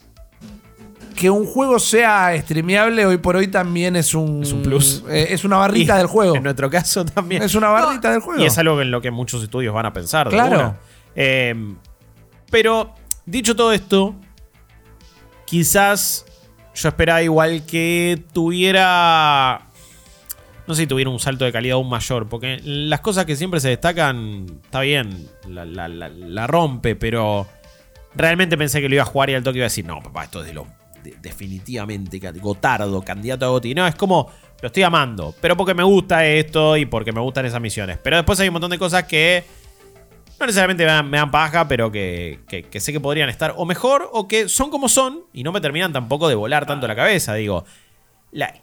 Que un juego sea streameable hoy por hoy también es un. Es un plus. eh, es una barrita Y del juego. En nuestro caso también. Es una barrita del juego. Y es algo en lo que muchos estudios van a pensar. Claro. Eh, pero, dicho todo esto, quizás yo esperaba igual que tuviera. No sé si tuviera un salto de calidad aún mayor. Porque las cosas que siempre se destacan, está bien, la, la- la- la rompe, pero realmente pensé que lo iba a jugar y al toque iba a decir, no, papá, esto es de lo. De- definitivamente, Gotardo, candidato a Goti. No, es como. Lo estoy amando, pero porque me gusta esto y porque me gustan esas misiones. Pero después hay un montón de cosas que no necesariamente me dan, paja, pero que- que sé que podrían estar o mejor o que son como son y no me terminan tampoco de volar tanto la cabeza. Digo,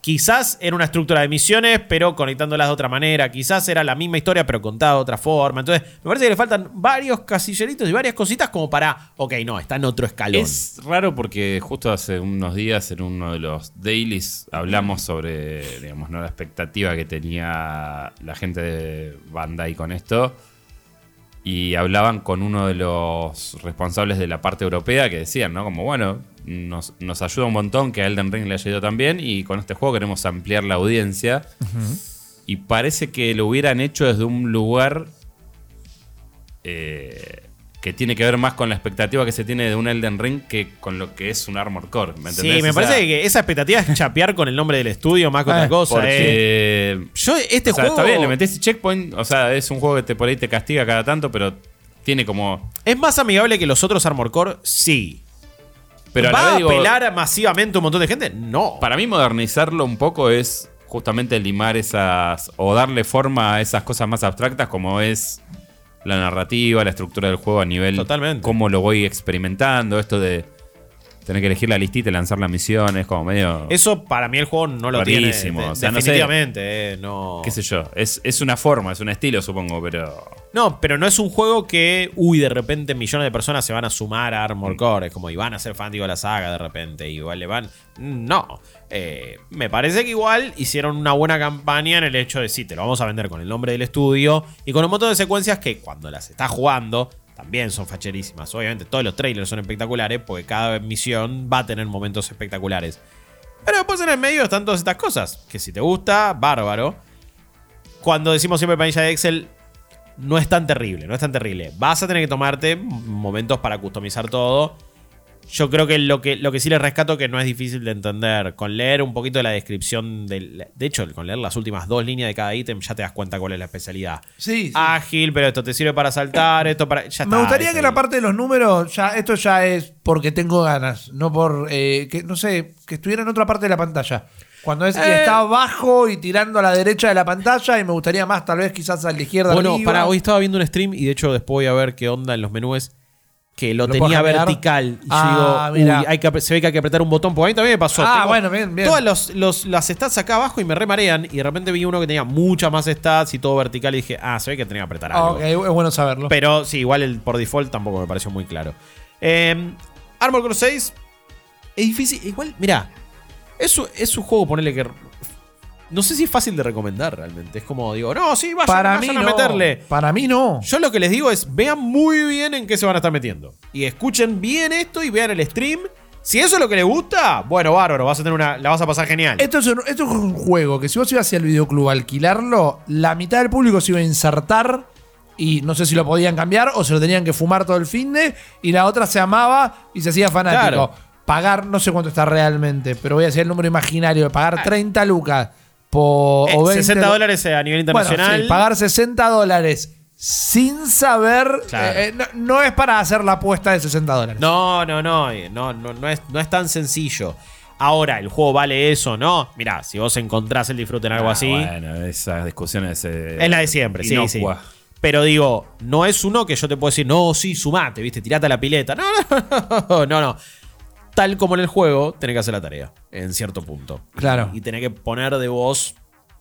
quizás era una estructura de misiones, pero conectándolas de otra manera. Quizás era la misma historia, pero contada de otra forma. Entonces, me parece que le faltan varios casilleritos y varias cositas como para, ok, no, está en otro escalón. Es raro porque justo hace unos días en uno de los dailies hablamos sobre, digamos, ¿no? la expectativa que tenía la gente de Bandai con esto. Y hablaban con uno de los responsables de la parte europea que decían, ¿no? Como, bueno, nos, nos ayuda un montón que a Elden Ring le haya ido tan bien y con este juego queremos ampliar la audiencia. Y parece que lo hubieran hecho desde un lugar eh, que tiene que ver más con la expectativa que se tiene de un Elden Ring que con lo que es un Armor Core. ¿me Sí, entendés? me O sea, parece que esa expectativa es chapear con el nombre del estudio más que otra Eh, cosa. eh. Yo, este o sea, juego. está bien, le metés checkpoint. O sea, es un juego que te, por ahí te castiga cada tanto, pero tiene como. ¿Es más amigable que los otros Armor Core? Sí. Pero a ¿Va vez a digo, apelar masivamente a un montón de gente? No. Para mí, modernizarlo un poco es justamente limar esas. o darle forma a esas cosas más abstractas como es la narrativa, la estructura del juego a nivel. Totalmente. Cómo lo voy experimentando, esto de tener que elegir la listita y lanzar la misión, es como medio. Eso para mí el juego no lo Rarísimo, tiene. de- o sea, no sé. definitivamente, eh, no. qué sé yo. Es, es una forma, es un estilo, supongo, pero. No, pero no es un juego que, uy, de repente millones de personas se van a sumar a Armor Core. Es como, y van a ser fanáticos de la saga de repente. Igual le van. No. Eh, me parece que igual hicieron una buena campaña en el hecho de sí, te lo vamos a vender con el nombre del estudio y con un montón de secuencias que cuando las estás jugando también son facherísimas. Obviamente todos los trailers son espectaculares porque cada misión va a tener momentos espectaculares. Pero después en el medio están todas estas cosas. Que si te gusta, bárbaro. Cuando decimos siempre planilla de Excel, no es tan terrible, no es tan terrible. Vas a tener que tomarte momentos para customizar todo. Yo creo que lo que, lo que sí les rescato que no es difícil de entender. Con leer un poquito de la descripción del. De hecho, con leer las últimas dos líneas de cada ítem ya te das cuenta cuál es la especialidad. Sí, sí. Ágil, pero esto te sirve para saltar, esto para. Ya Me está, gustaría que ahí. la parte de los números, ya esto ya es porque tengo ganas, no por eh, que no sé, que estuviera en otra parte de la pantalla. Cuando es que Eh. está abajo y tirando a la derecha de la pantalla y me gustaría más tal vez quizás a la izquierda Bueno, arriba. para hoy estaba viendo un stream y de hecho después voy a ver qué onda en los menús. Que lo, ¿Lo tenía vertical. Y Ah, yo digo, mira. uy, hay que, se ve que hay que apretar un botón. Porque a mí también me pasó. Ah, Tengo bueno, bien, bien. Todas los, los- las stats acá abajo y me remarean. Y de repente vi uno que tenía muchas más stats y todo vertical. Y dije, ah, se ve que tenía que apretar algo. ok, es bueno saberlo. Pero sí, igual el por default tampoco me pareció muy claro. Eh, Armor Core 6 es difícil. Igual, mira, es, es un juego, ponerle que. No sé si es fácil de recomendar realmente. Es como digo, no, sí, vayan, para mí vayan a no. meterle. Para mí no. Yo lo que les digo es, vean muy bien en qué se van a estar metiendo. Y escuchen bien esto y vean el stream. Si eso es lo que les gusta, bueno, bárbaro, vas a tener una, la vas a pasar genial. Esto es, un, esto es un juego que si vos ibas hacia el videoclub a alquilarlo, la mitad del público se iba a insertar y no sé si lo podían cambiar o se lo tenían que fumar todo el fin de y la otra se amaba y se hacía fanático. Claro. Pagar, no sé cuánto está realmente, pero voy a decir el número imaginario de pagar 30 lucas por, Eh, o 20 60 dólares a nivel internacional. Bueno, sí, pagar 60 dólares sin saber. Claro. eh, eh, no, no es para hacer la apuesta de 60 dólares. No, no, no, eh, no, no, no, es, no es tan sencillo. Ahora, ¿el juego vale eso no? Mirá, si vos encontrás el disfrute en algo Ah, así, Bueno, esas discusiones. eh, es la de siempre, sí, sí. Pero digo, no es uno que yo te puedo decir, no, sí, sumate, viste, tirate a la pileta. No, no, no, no. Tal como en el juego, tenés que hacer la tarea, en cierto punto. Claro. Y tenés que poner de vos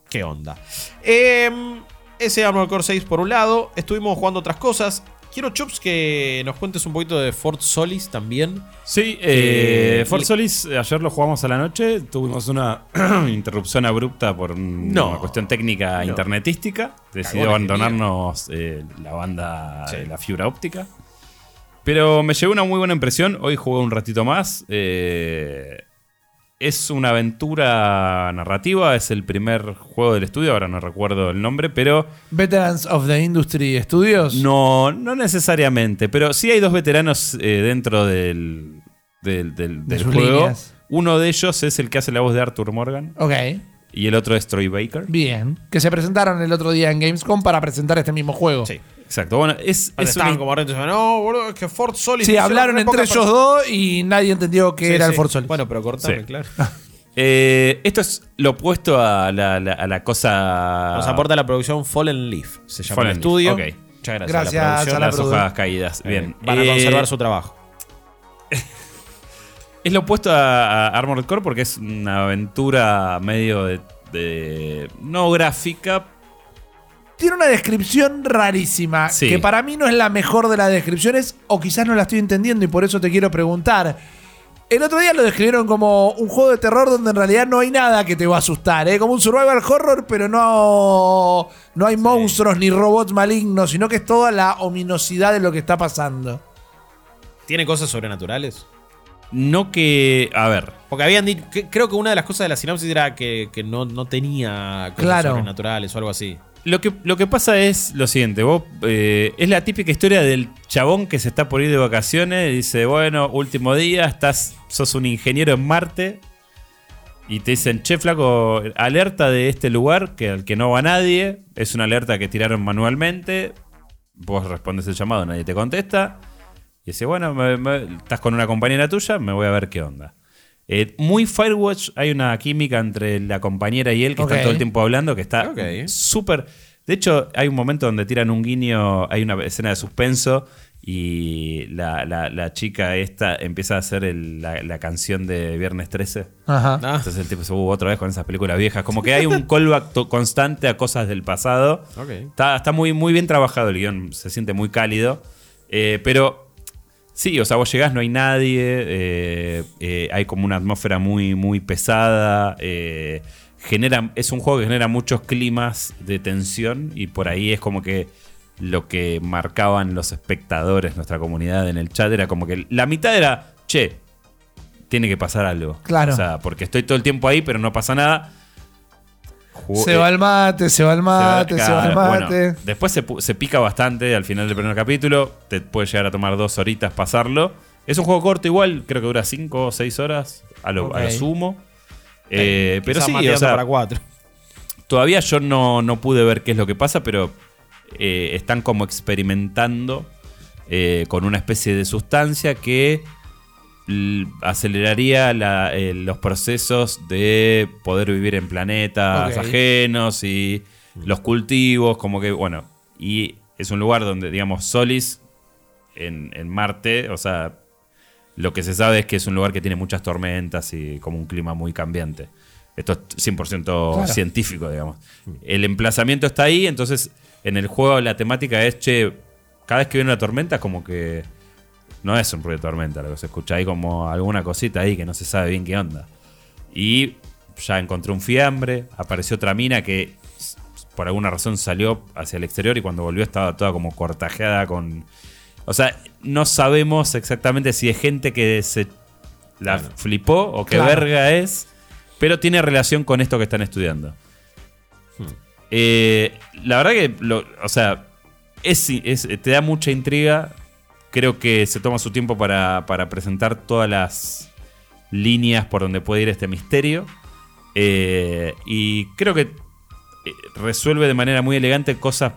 qué onda. Em, ese Armored Core 6 por un lado. Estuvimos jugando otras cosas. Quiero, Chops, que nos cuentes un poquito de Fort Solis también. Sí, eh, Eh, For le- Solis, ayer lo jugamos a la noche. Tuvimos una interrupción abrupta por un- No. una cuestión técnica No. internetística. Decidió abandonarnos eh, la banda, Sí. la fibra óptica. Pero me llevó una muy buena impresión. Hoy jugué un ratito más. Eh, es una aventura narrativa. Es el primer juego del estudio. Ahora no recuerdo el nombre, pero Veterans of the Industry Studios. no, no necesariamente, pero sí hay dos veteranos eh, dentro del, del, juego. líneas. Uno de ellos es el que hace la voz de Arthur Morgan Ok. y el otro es Troy Baker. Bien. Que se presentaron el otro día en Gamescom para presentar este mismo juego. Sí. Exacto, bueno, es, Es es una- como. No, boludo, es que Fort Solis. Sí, hablaron re entre ellos dos y nadie entendió qué Sí, era el sí. Fort Solis. Bueno, pero cortame, Sí. claro. eh, esto es lo opuesto a la, la- a la cosa... Nos aporta la producción Fallen Leaf. Se llama Fallen el estudio. Leaf, ok. Muchas gracias, Gracias a la producción. a la las produ- hojas caídas. Eh, Bien. Van a Eh, conservar su trabajo. Es lo opuesto a, a Armored Core porque es una aventura medio de, de- no gráfica, Tiene una descripción rarísima, Sí. que para mí no es la mejor de las descripciones, o quizás no la estoy entendiendo y por eso te quiero preguntar. El otro día lo describieron como un juego de terror donde en realidad no hay nada que te va a asustar, ¿eh? como un survival horror, pero no, no hay monstruos ni robots malignos, sino que es toda la ominosidad de lo que está pasando. ¿Tiene cosas sobrenaturales? no que... A ver, Porque habían dicho. que- creo que una de las cosas de la sinopsis era que, que no, no tenía cosas Claro. sobrenaturales o algo así. Lo que, lo que pasa es lo siguiente, vos eh, es la típica historia del chabón que se está por ir de vacaciones y dice, bueno, último día, estás, sos un ingeniero en Marte y te dicen, che, flaco, alerta de este lugar que al que no va nadie, es una alerta que tiraron manualmente, vos respondes el llamado, nadie te contesta, y dice, bueno, me- estás con una compañera tuya, me voy a ver qué onda. Eh, muy Firewatch, hay una química entre la compañera y él que Ok. están todo el tiempo hablando, que está Ok. súper... De hecho, hay un momento donde tiran un guiño, hay una escena de suspenso y la, la- la chica esta empieza a hacer el- la, la canción de Viernes 13. Ajá. Ah, Entonces el tipo se hubo otra vez con esas películas viejas. Como que hay un callback constante a cosas del pasado. Está, está muy, muy bien trabajado el guion, se siente muy cálido. Eh, pero sí, o sea, vos llegás, no hay nadie, eh, eh, hay como una atmósfera muy, muy pesada. eh, genera, es un juego que genera muchos climas de tensión y por ahí es como que lo que marcaban los espectadores, nuestra comunidad en el chat, era como que la mitad era, che, tiene que pasar algo. Claro. O sea, porque estoy todo el tiempo ahí, pero no pasa nada. Se eh, va el mate, se va el mate, se va Claro, mate. bueno, después se, pica bastante al final del primer capítulo. Te puede llegar a tomar dos horitas pasarlo. Es un juego corto igual, creo que dura cinco o seis horas a lo, a lo Ok. sumo. Eh, pero sí, o sea, para cuatro. todavía yo no, no pude ver qué es lo que pasa, pero eh, están como experimentando eh, con una especie de sustancia que aceleraría la- eh, los procesos de poder vivir en planetas ajenos y los cultivos, como que, bueno, y es un lugar donde, digamos, Solis en, en Marte, o sea, lo que se sabe es que es un lugar que tiene muchas tormentas y como un clima muy cambiante. Esto es 100% Claro. científico, digamos. El emplazamiento está ahí, entonces en el juego la temática es, che, cada vez que viene una tormenta como que no es un ruido de tormenta, lo que se escucha ahí como alguna cosita ahí que no se sabe bien qué onda. Y ya encontré un fiambre, apareció otra mina que por alguna razón salió hacia el exterior y cuando volvió estaba toda como cortajeada con... O sea, no sabemos exactamente si es gente que se la Claro. flipó o qué Claro. verga es, pero tiene relación con esto que están estudiando. Eh, la verdad que, lo- o sea, es, es- te da mucha intriga. Creo que se toma su tiempo para, para presentar todas las líneas por donde puede ir este misterio. Eh, y creo que eh, resuelve de manera muy elegante cosas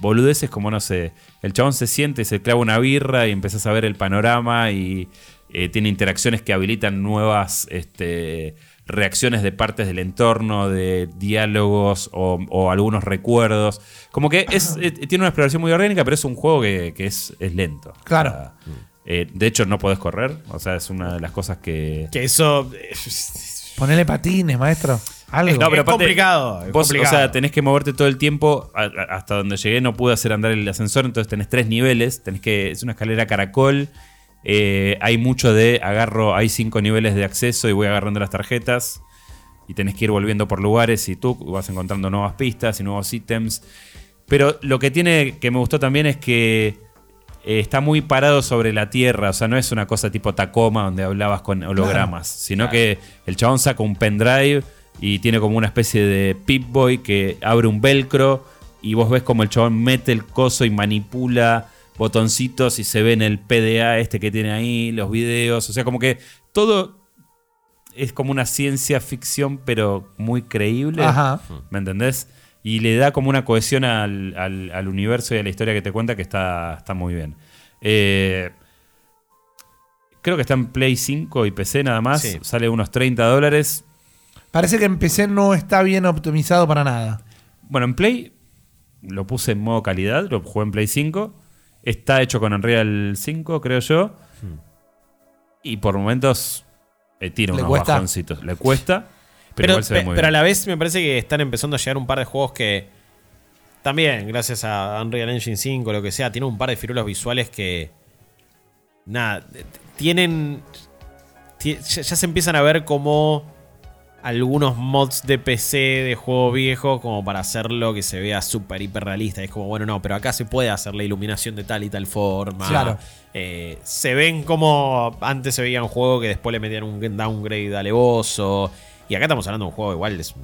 boludeces como, no sé, el chabón se siente y se clava una birra y empiezas a ver el panorama y eh, tiene interacciones que habilitan nuevas este, reacciones de partes del entorno, de diálogos o, o algunos recuerdos. Como que es, eh, tiene una exploración muy orgánica, pero es un juego que, que es, es lento. Claro. O sea, eh, de hecho, no podés correr. O sea, es una de las cosas que... Que eso. eh, Ponele patines, maestro. Algo. No, pero Es aparte, complicado, es vos, complicado. O sea, tenés que moverte todo el tiempo. A- a- hasta donde llegué no pude hacer andar el ascensor, entonces tenés tres niveles. Tenés que. Es una escalera caracol. Eh, hay mucho de agarro. Hay cinco niveles de acceso y voy agarrando las tarjetas. Y tenés que ir volviendo por lugares y tú vas encontrando nuevas pistas y nuevos ítems. Pero lo que tiene que me gustó también es que eh, está muy parado sobre la tierra. O sea, no es una cosa tipo Tacoma donde hablabas con hologramas, sino que el chabón saca un pendrive y tiene como una especie de Pip-Boy que abre un velcro y vos ves como el chabón mete el coso y manipula botoncitos y se ve en el PDA este que tiene ahí, los videos. O sea, como que todo es como una ciencia ficción, pero muy creíble. Ajá. ¿Me entendés? Y le da como una cohesión al, al- al universo y a la historia que te cuenta que está, está muy bien. Eh, creo que está en Play 5 y PC nada más. Sí. Sale unos 30 dólares. Parece que en PC no está bien optimizado para nada. Bueno, en Play lo puse en modo calidad, lo jugué en Play 5. Está hecho con Unreal 5, creo yo. Y por momentos eh, tira ¿Le unos cuesta? bajoncitos. Le cuesta, pero, Pero, igual se ve muy pero a la vez me parece que están empezando a llegar un par de juegos que también, gracias a Unreal Engine 5 o lo que sea, tienen un par de firulos visuales que nada, tienen ti- ya, ya se empiezan a ver como algunos mods de PC de juego viejo como para hacerlo que se vea súper hiper realista. Es como, bueno, no, pero acá se puede hacer la iluminación de tal y tal forma. Claro. Eh, se ven como antes se veía un juego que después le metían un downgrade alevoso. Y acá estamos hablando de un juego igual, es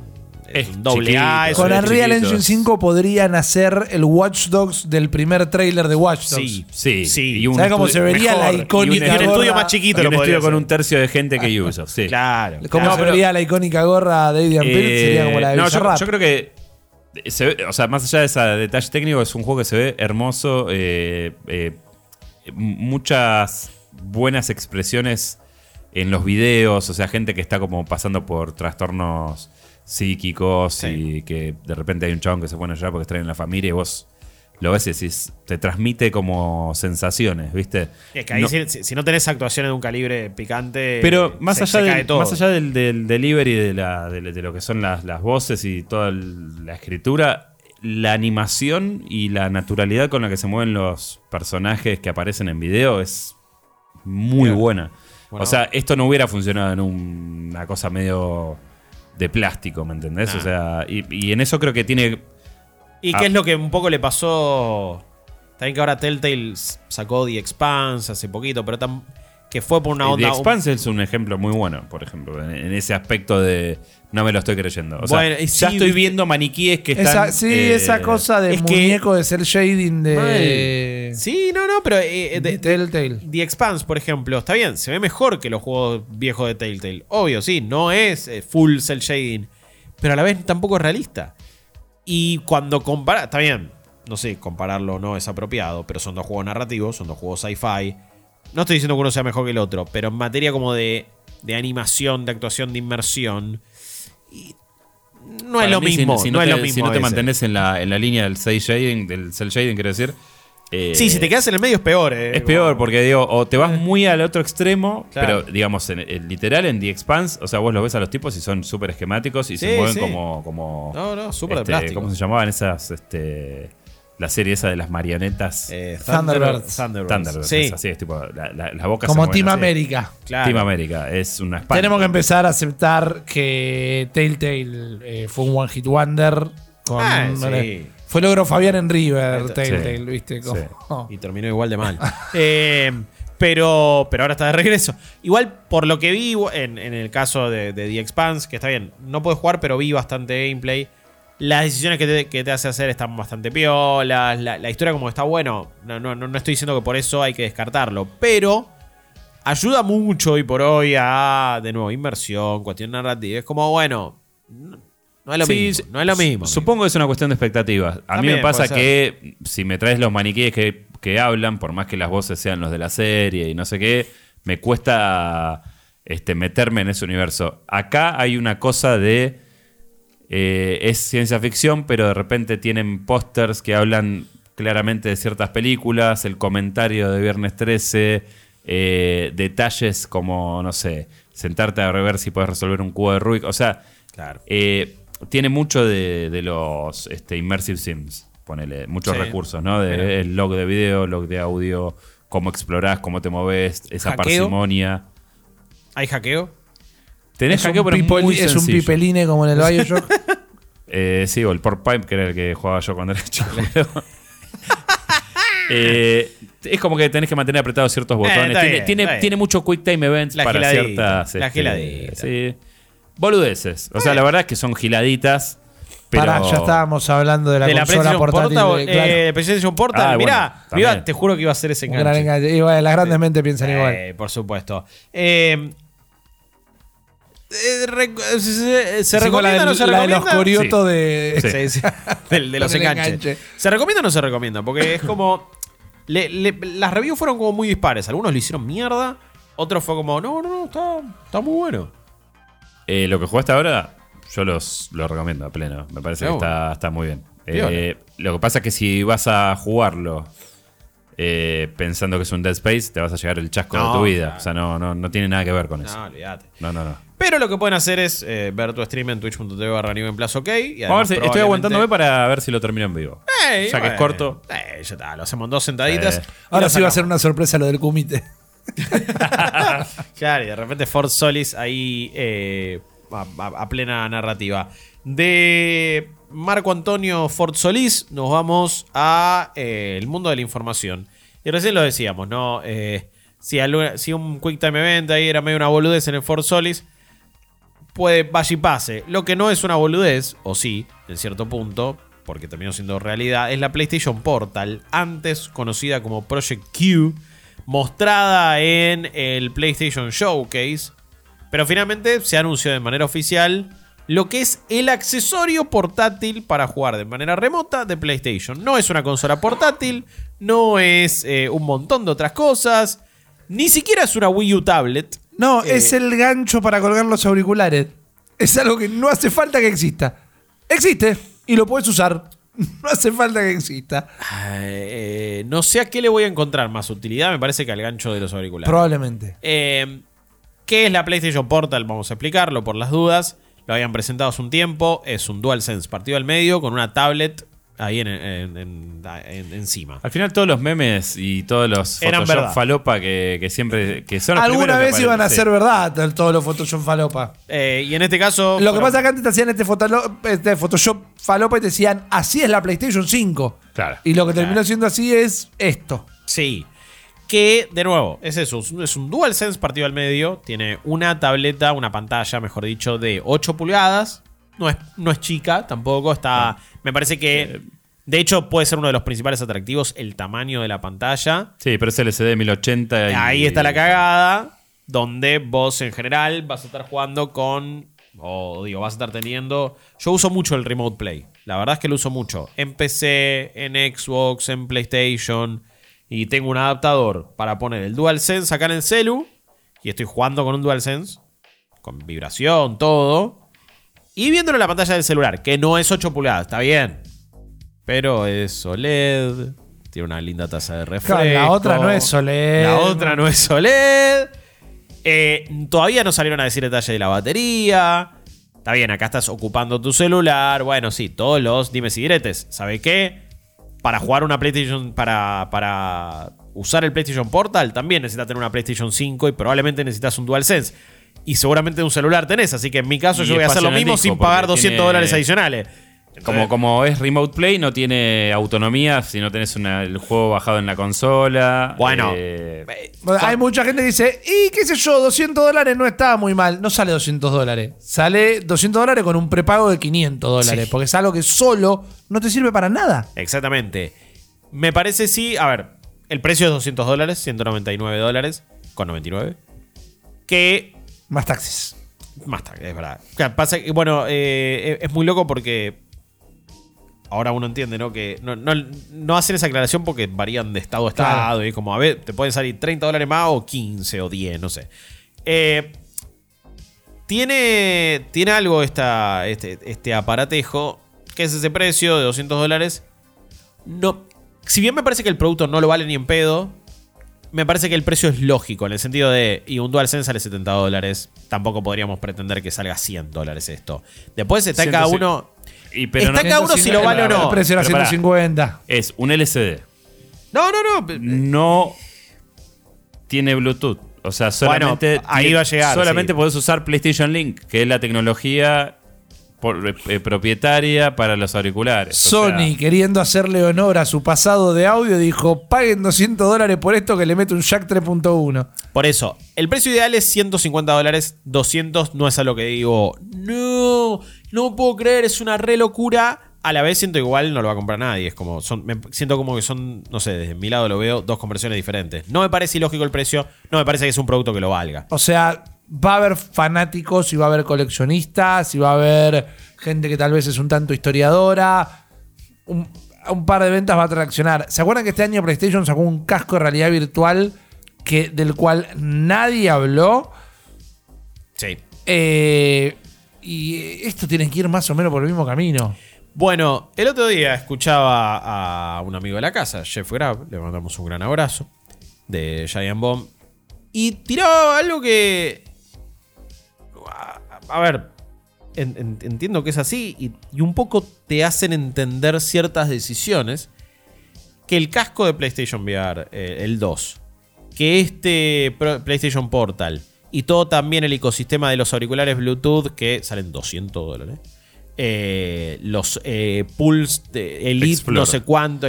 es Es un doble chiquito, A. es Con Unreal chiquito. Engine 5 podrían hacer el Watch Dogs del primer trailer de Watch Dogs. Sí, Sí, sí. y un ¿Sabes cómo se vería mejor. la Y un- icónica y un estudio gorra? más chiquito Y un estudio con hacer. un tercio de gente que usa. Sí. Claro. ¿Cómo se vería la icónica gorra de Adrian Pearce? Eh, Sería como la de no, yo, creo que se ve- o sea, más allá de ese detalle técnico, es un juego que se ve hermoso. eh, eh, muchas buenas expresiones en los videos. O sea, gente que está como pasando por trastornos psíquicos Sí. y que de repente hay un chabón que se pone a llorar porque extraen la familia y vos lo ves y decís, te transmite como sensaciones, ¿viste? Es que ahí No- si, no tenés actuaciones de un calibre picante. pero más se- allá, se del, todo. más allá del, del delivery de, la- de- de lo que son las, las voces y toda el- la escritura, la animación y la naturalidad con la que se mueven los personajes que aparecen en video es muy Claro. buena. Bueno. o sea, esto no hubiera funcionado en un- una cosa medio de plástico, ¿me entendés? Nah. O sea, y, y en eso creo que tiene... ¿Y Ah. qué es lo que un poco le pasó? También que ahora Telltale sacó The Expanse hace poquito, pero tam- que fue por una The onda. Expanse es un ejemplo muy bueno, por ejemplo, en, en ese aspecto de no me lo estoy creyendo. O sea, Bueno, y ya sí, estoy viendo maniquíes que están... Esa, sí, eh, esa cosa de es que- muñeco de ser shading de, Sí, no, no, pero eh, de de- Telltale. The Expanse, por ejemplo, está bien, se ve mejor que los juegos viejos de Telltale. Obvio, sí, no es eh, full cel shading, pero a la vez tampoco es realista. Y cuando compara, está bien, no sé, compararlo no es apropiado, pero son dos juegos narrativos, son dos juegos sci-fi. No estoy diciendo que uno sea mejor que el otro, pero en materia como de, de animación, de actuación, de inmersión, y no es lo si- mismo. Si, no, no, es te, lo mismo. si no a te veces. mantenés en la, en la línea del cel shading, del cel shading, quiero decir. eh, Sí, si te quedas en el medio es peor. eh. Es peor porque digo, o te vas muy al otro extremo, Claro. pero digamos, en, en literal en The Expanse, o sea, vos los ves a los tipos y son súper esquemáticos y Sí, se mueven sí. como, como. No, no, súper de este, plástico. ¿Cómo se llamaban esas? Este, la serie esa de las marionetas. Eh, Thunderbirds. Thunderbirds. Thunderbirds, Sí, es así, es tipo, la, la, las bocas Como se Team así. América. claro. Team América, es una espada. Tenemos que empezar a aceptar que Telltale eh, fue un One Hit Wonder. Con, Ah, sí. Fue logro Fabián en River, Sí. Telltale, ¿viste? Como- Sí. oh. Y terminó igual de mal. Eh, pero, pero ahora está de regreso. Igual, por lo que vi en, en el caso de, de The Expanse, que está bien, no puedes jugar, pero vi bastante gameplay. Las decisiones que te, que te hace hacer están bastante piolas. La, la historia, como está bueno, no, no, no no estoy diciendo que por eso hay que descartarlo. Pero ayuda mucho hoy por hoy a, de nuevo, inversión, cuestión narrativa. Es como, bueno, no, es lo Sí, mismo. No es lo mismo. Supongo que es una cuestión de expectativas. A mí me pasa que si me traes los maniquíes que, que hablan, por más que las voces sean los de la serie y no sé qué, me cuesta este, meterme en ese universo. Acá hay una cosa de. Eh, es ciencia ficción, pero de repente tienen pósters que hablan claramente de ciertas películas, el comentario de Viernes 13, eh, detalles como, no sé, sentarte a ver si puedes resolver un cubo de Rubik. O sea, Claro. eh, tiene mucho de, de los este, immersive sims, ponele, muchos Sí. recursos, ¿no? De, el log de video, log de audio, cómo explorás, cómo te moves, esa Hackeo. parsimonia. ¿Hay hackeo? Tenés Es, hackeo, un pero pipoli- muy es un sencillo. pipeline como en el Bioshock. Eh, sí, o el Pork Pipe, que era el que jugaba yo cuando era chico. Eh, es como que tenés que mantener apretados ciertos botones. Eh, está tiene, bien, tiene, mucho quick time events La para giladita, ciertas. la este, giladita. Sí. Boludeces. O sea, la verdad es que son giladitas. Pero... Pará, ya estábamos hablando de la de la consola PlayStation portátil. Portable. de- claro. eh, PlayStation Portable. Ah, Mirá, bueno, mirá, también. te juro que iba a ser ese gran enganche. Y bueno, las grandes mentes piensan igual. Eh, por supuesto. Eh, eh, ¿Se, se Sí, con la recomienda o no se la de recomienda? los coriotos de. Sí. Sí, sí. Del- de los enganches. enganche. ¿Se recomienda o no se recomienda? Porque es como. le- le- las reviews fueron como muy dispares. Algunos lo hicieron mierda. Otros fue como, no, no, no, está, está muy bueno. Eh, lo que jugaste ahora, yo los, lo recomiendo a pleno. Me parece que está, está muy bien. Eh, lo que pasa es que si vas a jugarlo eh, pensando que es un Dead Space, te vas a llegar el chasco No, de tu vida. claro. O sea, no, no, no tiene nada que ver con eso. No, olvídate. No, no, no. Pero lo que pueden hacer es eh, ver tu stream en twitch.tv barra New en Plaza OK. y Vamos a ver además si- estoy aguantándome para ver si lo termino en vivo. Ey, ya que es corto. Ya está, lo hacemos en dos sentaditas. Eh. Ahora sí va a ser una sorpresa lo del Kumite. Claro, y de repente Ford Solis ahí eh, a, a- a plena narrativa. De Marco Antonio Ford Solís nos vamos a eh, el mundo de la información. Y recién lo decíamos, ¿no? Eh, si, alguna- si un Quick Time Event ahí era medio una boludez en el Ford Solis, puede vaya y pase. Lo que no es una boludez, o sí, en cierto punto, porque terminó siendo realidad, es la PlayStation Portal, antes conocida como Project Q, mostrada en el PlayStation Showcase, pero finalmente se anunció de manera oficial lo que es el accesorio portátil para jugar de manera remota de PlayStation. No es una consola portátil, no es eh, un montón de otras cosas, ni siquiera es una Wii U tablet. No, Eh, es el gancho para colgar los auriculares. Es algo que no hace falta que exista. Existe y lo puedes usar. No hace falta que exista. Eh, no sé a qué le voy a encontrar más utilidad, me parece que al gancho de los auriculares. Probablemente. Eh, ¿Qué es la PlayStation Portal? Vamos a explicarlo por las dudas. Lo habían presentado hace un tiempo. Es un DualSense partido al medio con una tablet ahí en, en- en- en- encima. Al final todos los memes y todos los Eran Photoshop verdad. falopa que, que siempre que son los Alguna vez iban a ser verdad todos los Photoshop falopa. Eh, y en este caso. Lo que pasa es que antes te hacían este, este Photoshop falopa y te decían, así es la PlayStation 5. Claro. Y lo que terminó siendo así es esto. Sí. Que, de nuevo, es eso. Es un DualSense partido al medio. Tiene una tableta, una pantalla, mejor dicho, de 8 pulgadas. No es, no es chica tampoco. Está. Me parece que. De hecho, puede ser uno de los principales atractivos el tamaño de la pantalla. Sí, pero es LCD 1080 y- Ahí está la cagada. Donde vos en general vas a estar jugando con. O digo, vas a estar teniendo. Yo uso mucho el Remote Play. La verdad es que lo uso mucho. En PC, en Xbox, en PlayStation. Y tengo un adaptador para poner el DualSense acá en el celu. Y estoy jugando con un DualSense. Con vibración, todo. Y viéndolo en la pantalla del celular. Que no es 8 pulgadas, está bien. Pero es OLED. Tiene una linda tasa de refresco. Claro, la otra no es OLED. La otra no es OLED. Eh, todavía no salieron a decir detalle de la batería. Está bien, acá estás ocupando tu celular. Bueno, sí, todos los dimes y diretes. ¿Sabe qué? Para jugar una PlayStation, para, para usar el PlayStation Portal, también necesitas tener una PlayStation 5 y probablemente necesitas un DualSense. Y seguramente un celular tenés, así que en mi caso Y yo voy a hacer lo mismo disco, sin pagar porque 200 tiene- dólares adicionales. Como, como es Remote Play, no tiene autonomía si no tenés una- el juego bajado en la consola. Bueno, eh, Bueno, hay mucha gente que dice, y qué sé yo, 200 dólares no está muy mal. No sale 200 dólares. Sale 200 dólares con un prepago de 500 dólares. Sí. Porque es algo que solo no te sirve para nada. Exactamente. Me parece sí. A ver, el precio es 200 dólares, 199 dólares con 99. Que Más taxis. más tarde, es verdad. Claro, Pasa que, bueno, eh, es muy loco porque ahora uno entiende, ¿no? Que no, no, no hacen esa aclaración porque varían de estado a estado. Claro. Y como, a ver, te pueden salir 30 dólares más o 15 o 10, no sé. Eh, tiene, tiene algo esta, este, este aparatejo, que es ese precio de 200 dólares. No, si bien me parece que el producto no lo vale ni en pedo, me parece que el precio es lógico, en el sentido de, y un DualSense sale 70 dólares, tampoco podríamos pretender que salga 100 dólares esto. Después está cada 150. uno... y, pero está no- cada uno si lo vale o no. El precio era Pero pará. 150. Es un LCD. No, no, no. No tiene Bluetooth. O sea, solamente. ahí va a llegar, Solamente sí. podés usar PlayStation Link, que es la tecnología por- eh, propietaria para los auriculares. O Sony, sea, queriendo hacerle honor a su pasado de audio, dijo, paguen 200 dólares por esto que le mete un jack 3.1. Por eso, el precio ideal es 150 dólares, 200 no es a lo que digo, no, no puedo creer, es una re locura. A la vez siento igual no lo va a comprar nadie, es como, son, me siento como que son, no sé, desde mi lado lo veo, dos conversiones diferentes. No me parece ilógico el precio, no me parece que es un producto que lo valga. O sea, va a haber fanáticos y va a haber coleccionistas y va a haber gente que tal vez es un tanto historiadora. Un, un par de ventas va a traccionar. ¿Se acuerdan que este año PlayStation sacó un casco de realidad virtual que, del cual nadie habló? Sí. Eh, y esto tiene que ir más o menos por el mismo camino. Bueno, el otro día escuchaba a un amigo de la casa, Jeff Grab, le mandamos un gran abrazo, de Giant Bomb, y tiraba algo que... A, ver, en- en- entiendo que es así, y, y un poco te hacen entender ciertas decisiones, que el casco de PlayStation VR, eh, el 2, que este PlayStation Portal, y todo también el ecosistema de los auriculares Bluetooth, que salen 200 dólares. Eh, los eh, Pulse de Elite, Explorer. no sé cuánto.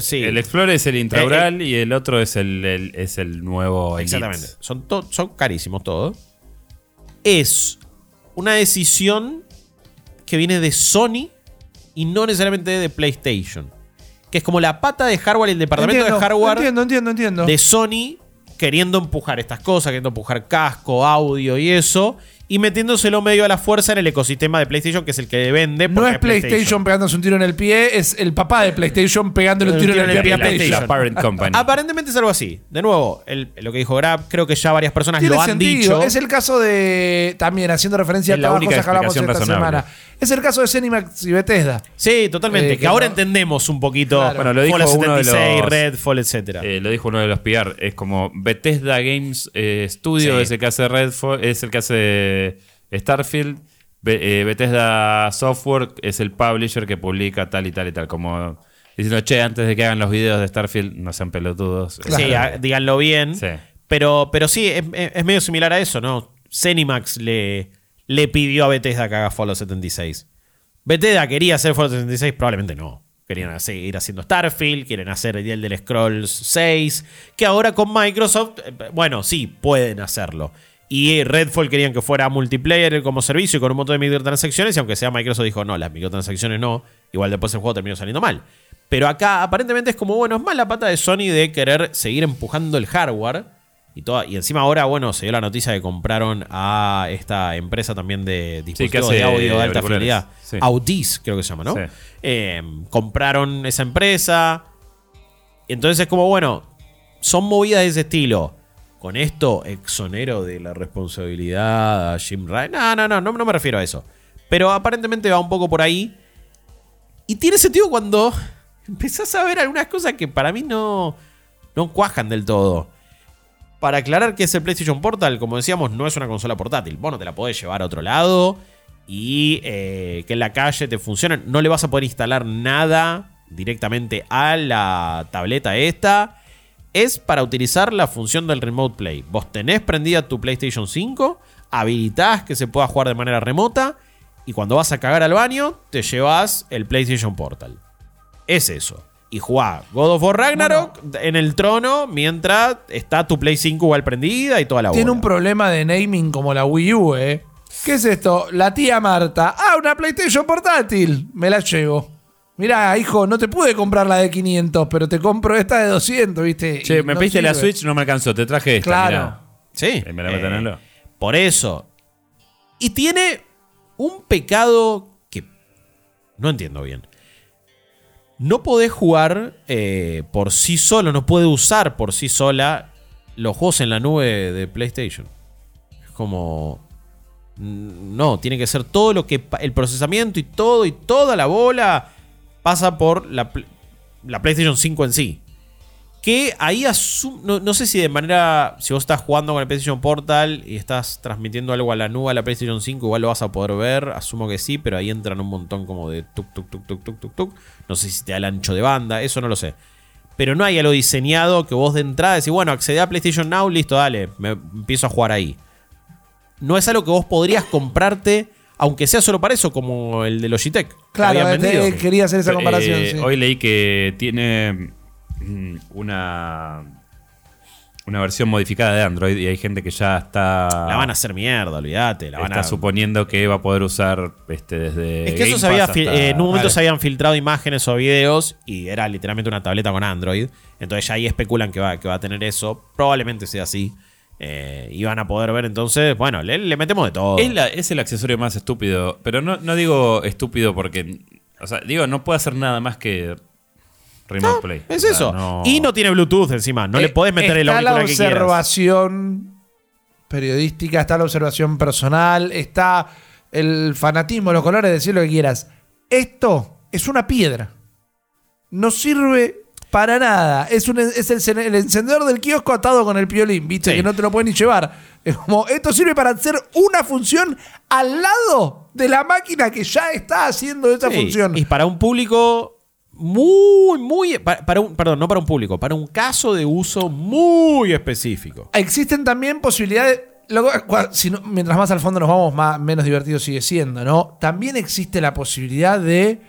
Sí. El Explorer es el intraural y el otro es el, el- es el nuevo Elite. Exactamente. Son, son carísimos todos. Es una decisión que viene de Sony y no necesariamente de PlayStation. Que es como la pata de hardware y el departamento Entiendo, de hardware Entiendo, entiendo, entiendo. de Sony queriendo empujar estas cosas, queriendo empujar casco, audio y eso, y metiéndoselo medio a la fuerza en el ecosistema de PlayStation, que es el que vende. no es PlayStation, pegándose un tiro en el pie, es el papá de PlayStation pegándole un tiro, en el pie a La, PlayStation. la parent company. Aparentemente es algo así. De nuevo, el- lo que dijo Grab, creo que ya varias personas Tiene lo han sentido. dicho. Es el caso de. También haciendo referencia Es a la todas las única cosas que hablamos esta explicación razonable. semana. Es el caso de Zenimax y Bethesda. Sí, totalmente. Eh, que, que ahora no- entendemos un poquito Claro. Bueno, lo dijo Fallout uno de 76, los- Redfall, etc. Eh, lo dijo uno de los PR, es como Bethesda Games eh, Studio Sí. es el que hace Redfall, es el que hace Starfield, Be- eh, Bethesda Software es el publisher que publica tal y tal y tal, como diciendo, che, antes de que hagan los videos de Starfield, no sean pelotudos. Claro. Sí, a- díganlo bien. Sí. Pero, pero sí, es, medio similar a eso, ¿no? Zenimax le, le pidió a Bethesda que haga Fallout 76. Bethesda quería hacer Fallout 76, probablemente no. Querían seguir haciendo Starfield, quieren hacer el del Scrolls 6, que ahora con Microsoft, eh, bueno, sí, pueden hacerlo. Y Redfall querían que fuera multiplayer como servicio y con un montón de microtransacciones, y aunque sea Microsoft dijo, no, las microtransacciones no, igual después el juego terminó saliendo mal. Pero acá aparentemente es como, bueno, es más la pata de Sony de querer seguir empujando el hardware. Y, toda, y encima ahora, bueno, se dio la noticia de que compraron a esta empresa también de dispositivos de audio de alta fidelidad. Sí. Audis, creo que se llama, ¿no? Sí. Eh, compraron esa empresa. Entonces es como, bueno, son movidas de ese estilo. Con esto, exonero de la responsabilidad a Jim Ryan. No, no, no, no, me refiero a eso. Pero aparentemente va un poco por ahí. Y tiene sentido cuando empezás a ver algunas cosas que para mí no, no cuajan del todo. Para aclarar que es el PlayStation Portal, como decíamos, no es una consola portátil. Vos no te la podés llevar a otro lado y eh, que en la calle te funcione. No le vas a poder instalar nada directamente a la tableta esta. Es para utilizar la función del Remote Play. Vos tenés prendida tu PlayStation 5, habilitás que se pueda jugar de manera remota y cuando vas a cagar al baño te llevas el PlayStation Portal. Es eso. Y jugá God of War Ragnarok en el trono mientras está tu Play 5 igual prendida y toda la Tiene bola. un problema de naming como la Wii U, ¿eh? ¿Qué es esto? La tía Marta. Ah, una PlayStation portátil. Me la llevo. Mirá, hijo, no te pude comprar la de 500, pero te compro esta de 200, ¿viste? Che, Y me no pediste la. Switch, no me alcanzó, te traje esta. Claro. mirá. Sí. Eh, lo- Por eso. Y tiene un pecado que no entiendo bien. No podés jugar eh, por sí solo, no puede usar por sí sola los juegos en la nube de PlayStation. Es como... No, tiene que ser todo lo que... El procesamiento y todo y toda la bola pasa por la, la PlayStation 5 en sí. Que ahí no, no sé si de manera. Si vos estás jugando con el PlayStation Portal y estás transmitiendo algo a la nube a la PlayStation 5, igual lo vas a poder ver. Asumo que sí, pero ahí entran un montón como de tuk tuk tuk tuk tuk tuk tuk. No sé si te da el ancho de banda, eso no lo sé. Pero no hay algo diseñado que vos de entrada decís, bueno, accedé a PlayStation Now, listo, dale, me empiezo a jugar ahí. No es algo que vos podrías comprarte, aunque sea solo para eso, como el de Logitech. Claro, te- vendido. quería hacer esa Eh, comparación. sí. Hoy leí que tiene mm, una, una versión modificada de Android y hay gente que ya está, La van a hacer mierda, olvídate. La van está a... suponiendo que va a poder usar este, desde. Es que eso se había hasta- eh, en un momento Vale. se habían filtrado imágenes o videos y era literalmente una tableta con Android. Entonces ya ahí especulan que va, que va a tener eso. Probablemente sea así. Eh, y van a poder ver entonces, bueno, le, le metemos de todo. Es, la- es el accesorio más estúpido, pero no, no digo estúpido porque. O sea, digo, no puede hacer nada más que Remote Play. es O sea, eso. no- Y no tiene Bluetooth encima. No le Eh, podés meter el la auricular que quieras. observación periodística, está la observación personal, está el fanatismo, los colores, decir lo que quieras. Esto es una piedra. No sirve para nada. Es, un, es el, cen- el encendedor del kiosco atado con el piolín, ¿viste? Sí. Que no te lo pueden ni llevar. Es como, esto sirve para hacer una función al lado de la máquina que ya está haciendo esa Sí, función. Y para un público muy, muy. pa- Para, un, perdón, no para un público, para un caso de uso muy específico. Existen también posibilidades. luego, cua- si no- mientras más al fondo nos vamos, más, menos divertido sigue siendo, ¿no? También existe la posibilidad de.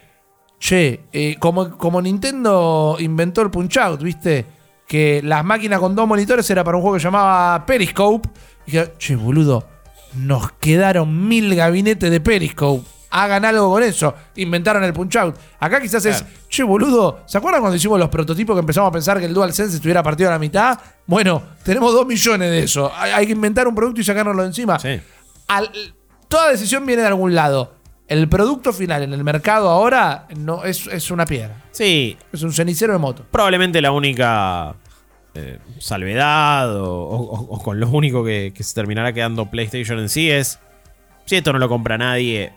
Che, eh, como, como Nintendo inventó el Punch Out, ¿viste? Que las máquinas con dos monitores era para un juego que se llamaba Periscope. Y dije, che, boludo, nos quedaron mil gabinetes de Periscope. Hagan algo con eso. Inventaron el punch out. Acá quizás es, che, boludo, ¿se acuerdan cuando hicimos los prototipos que empezamos a pensar que el DualSense estuviera partido a la mitad? Bueno, tenemos dos millones de eso. Hay, hay que inventar un producto y sacárnoslo de encima. Sí. Al- toda decisión viene de algún lado. El producto final en el mercado ahora no es, es una piedra. Sí, Es un cenicero de moto. probablemente la única eh, salvedad o, o- o con lo único que, que se terminará quedando PlayStation en sí es si esto no lo compra nadie,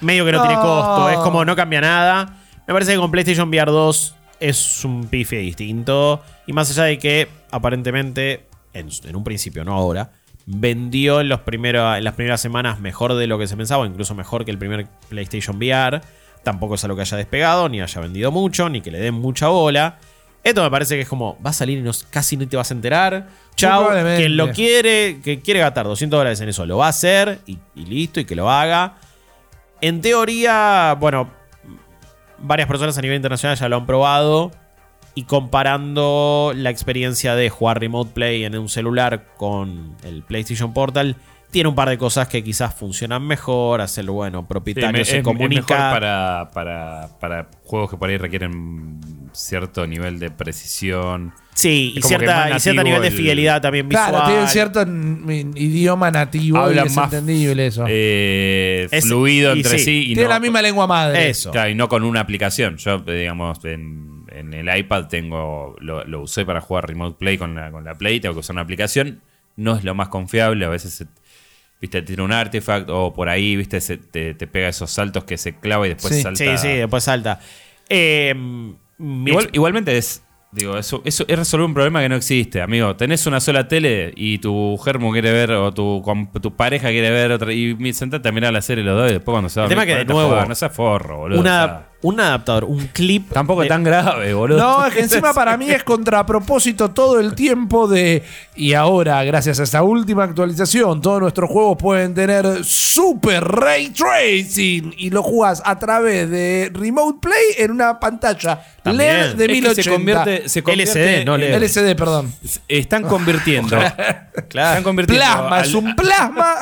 medio que no, No. tiene costo, es como no cambia nada. Me parece que con PlayStation VR 2 es un pife distinto y más allá de que aparentemente en, en un principio, no ahora, vendió en, los primeros, en las primeras semanas mejor de lo que se pensaba, incluso mejor que el primer PlayStation VR. Tampoco es algo que haya despegado, ni haya vendido mucho, ni que le den mucha bola. Esto me parece que es como, va a salir y no- casi ni te vas a enterar. Chao, quien lo quiere, que quiere gastar 200 dólares en eso, lo va a hacer y, y listo, y que lo haga. En teoría, bueno, varias personas a nivel internacional ya lo han probado. Y comparando la experiencia de jugar Remote Play en un celular con el PlayStation Portal, tiene un par de cosas que quizás funcionan mejor. Hacerlo, bueno, Sí, propietario me- se es, comunica. es mejor para, para, para juegos que por ahí requieren cierto nivel de precisión. Sí, y cierta, y cierto nivel de el- fidelidad también visual. Claro, tienen cierto idioma nativo y Hablan es más entendible eso. eh, Es- fluido y entre sí, sí. y Tiene no- la misma lengua madre. Eso. Claro, y no con una aplicación. Yo, eh, digamos, en, en el iPad tengo lo, lo usé para jugar Remote Play con la, con la Play, tengo que usar una aplicación. No es lo más confiable, a veces se- viste, tiene un artifact o por ahí, viste, se, te, te pega esos saltos que se clava y después Sí. salta. Sí, sí, después salta. Eh, Igual- ex- igualmente es. Digo, eso, eso es resolver un problema que no existe, amigo. Tenés una sola tele y tu germo quiere ver, o tu, tu pareja quiere ver otra. Y sentate a mirar la serie los dos y después cuando se va a El tema que, de nuevo. No seas forro, boludo. una- un adaptador, un clip. tampoco de- es tan grave, boludo. No, es que encima para mí es contrapropósito todo el tiempo de. Y ahora, gracias a esta última actualización, todos nuestros juegos pueden tener Super Ray Tracing. Y lo jugás a través de Remote Play en una pantalla También. LED de Es que 1080. se convierte, se convierte LCD, no LED. LCD, perdón. Están convirtiendo. Están convirtiendo. Plasma, al- es un plasma.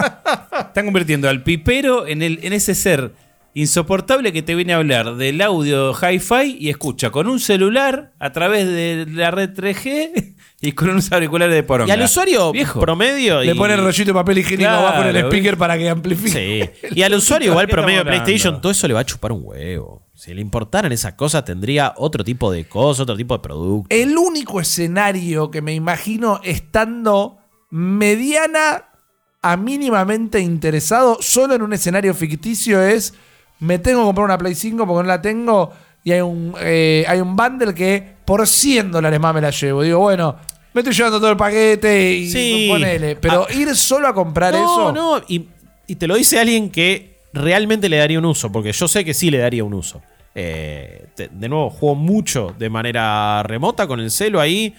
Están convirtiendo al pipero en, el, en ese ser insoportable que te viene a hablar del audio hi-fi y escucha con un celular a través de la red 3G y con unos auriculares de poronga. Y al usuario Viejo. promedio. Le y- pone el rollito de papel higiénico Claro, abajo en el speaker para que amplifique. Sí. Y al usuario, igual ¿Qué promedio de PlayStation, hablando? todo eso le va a chupar un huevo. Si le importaran esas cosas, tendría otro tipo de cosas, otro tipo de producto. El único escenario que me imagino estando mediana a mínimamente interesado solo en un escenario ficticio es me tengo que comprar una Play 5 porque no la tengo y hay un, eh, hay un bundle que por 100 dólares más me la llevo. Digo, bueno, me estoy llevando todo el paquete y Sí. ponele. Pero ir solo a comprar no, eso... no, y, y te lo dice alguien que realmente le daría un uso, porque yo sé que sí le daría un uso. Eh, te- de nuevo, juego mucho de manera remota con el celo ahí,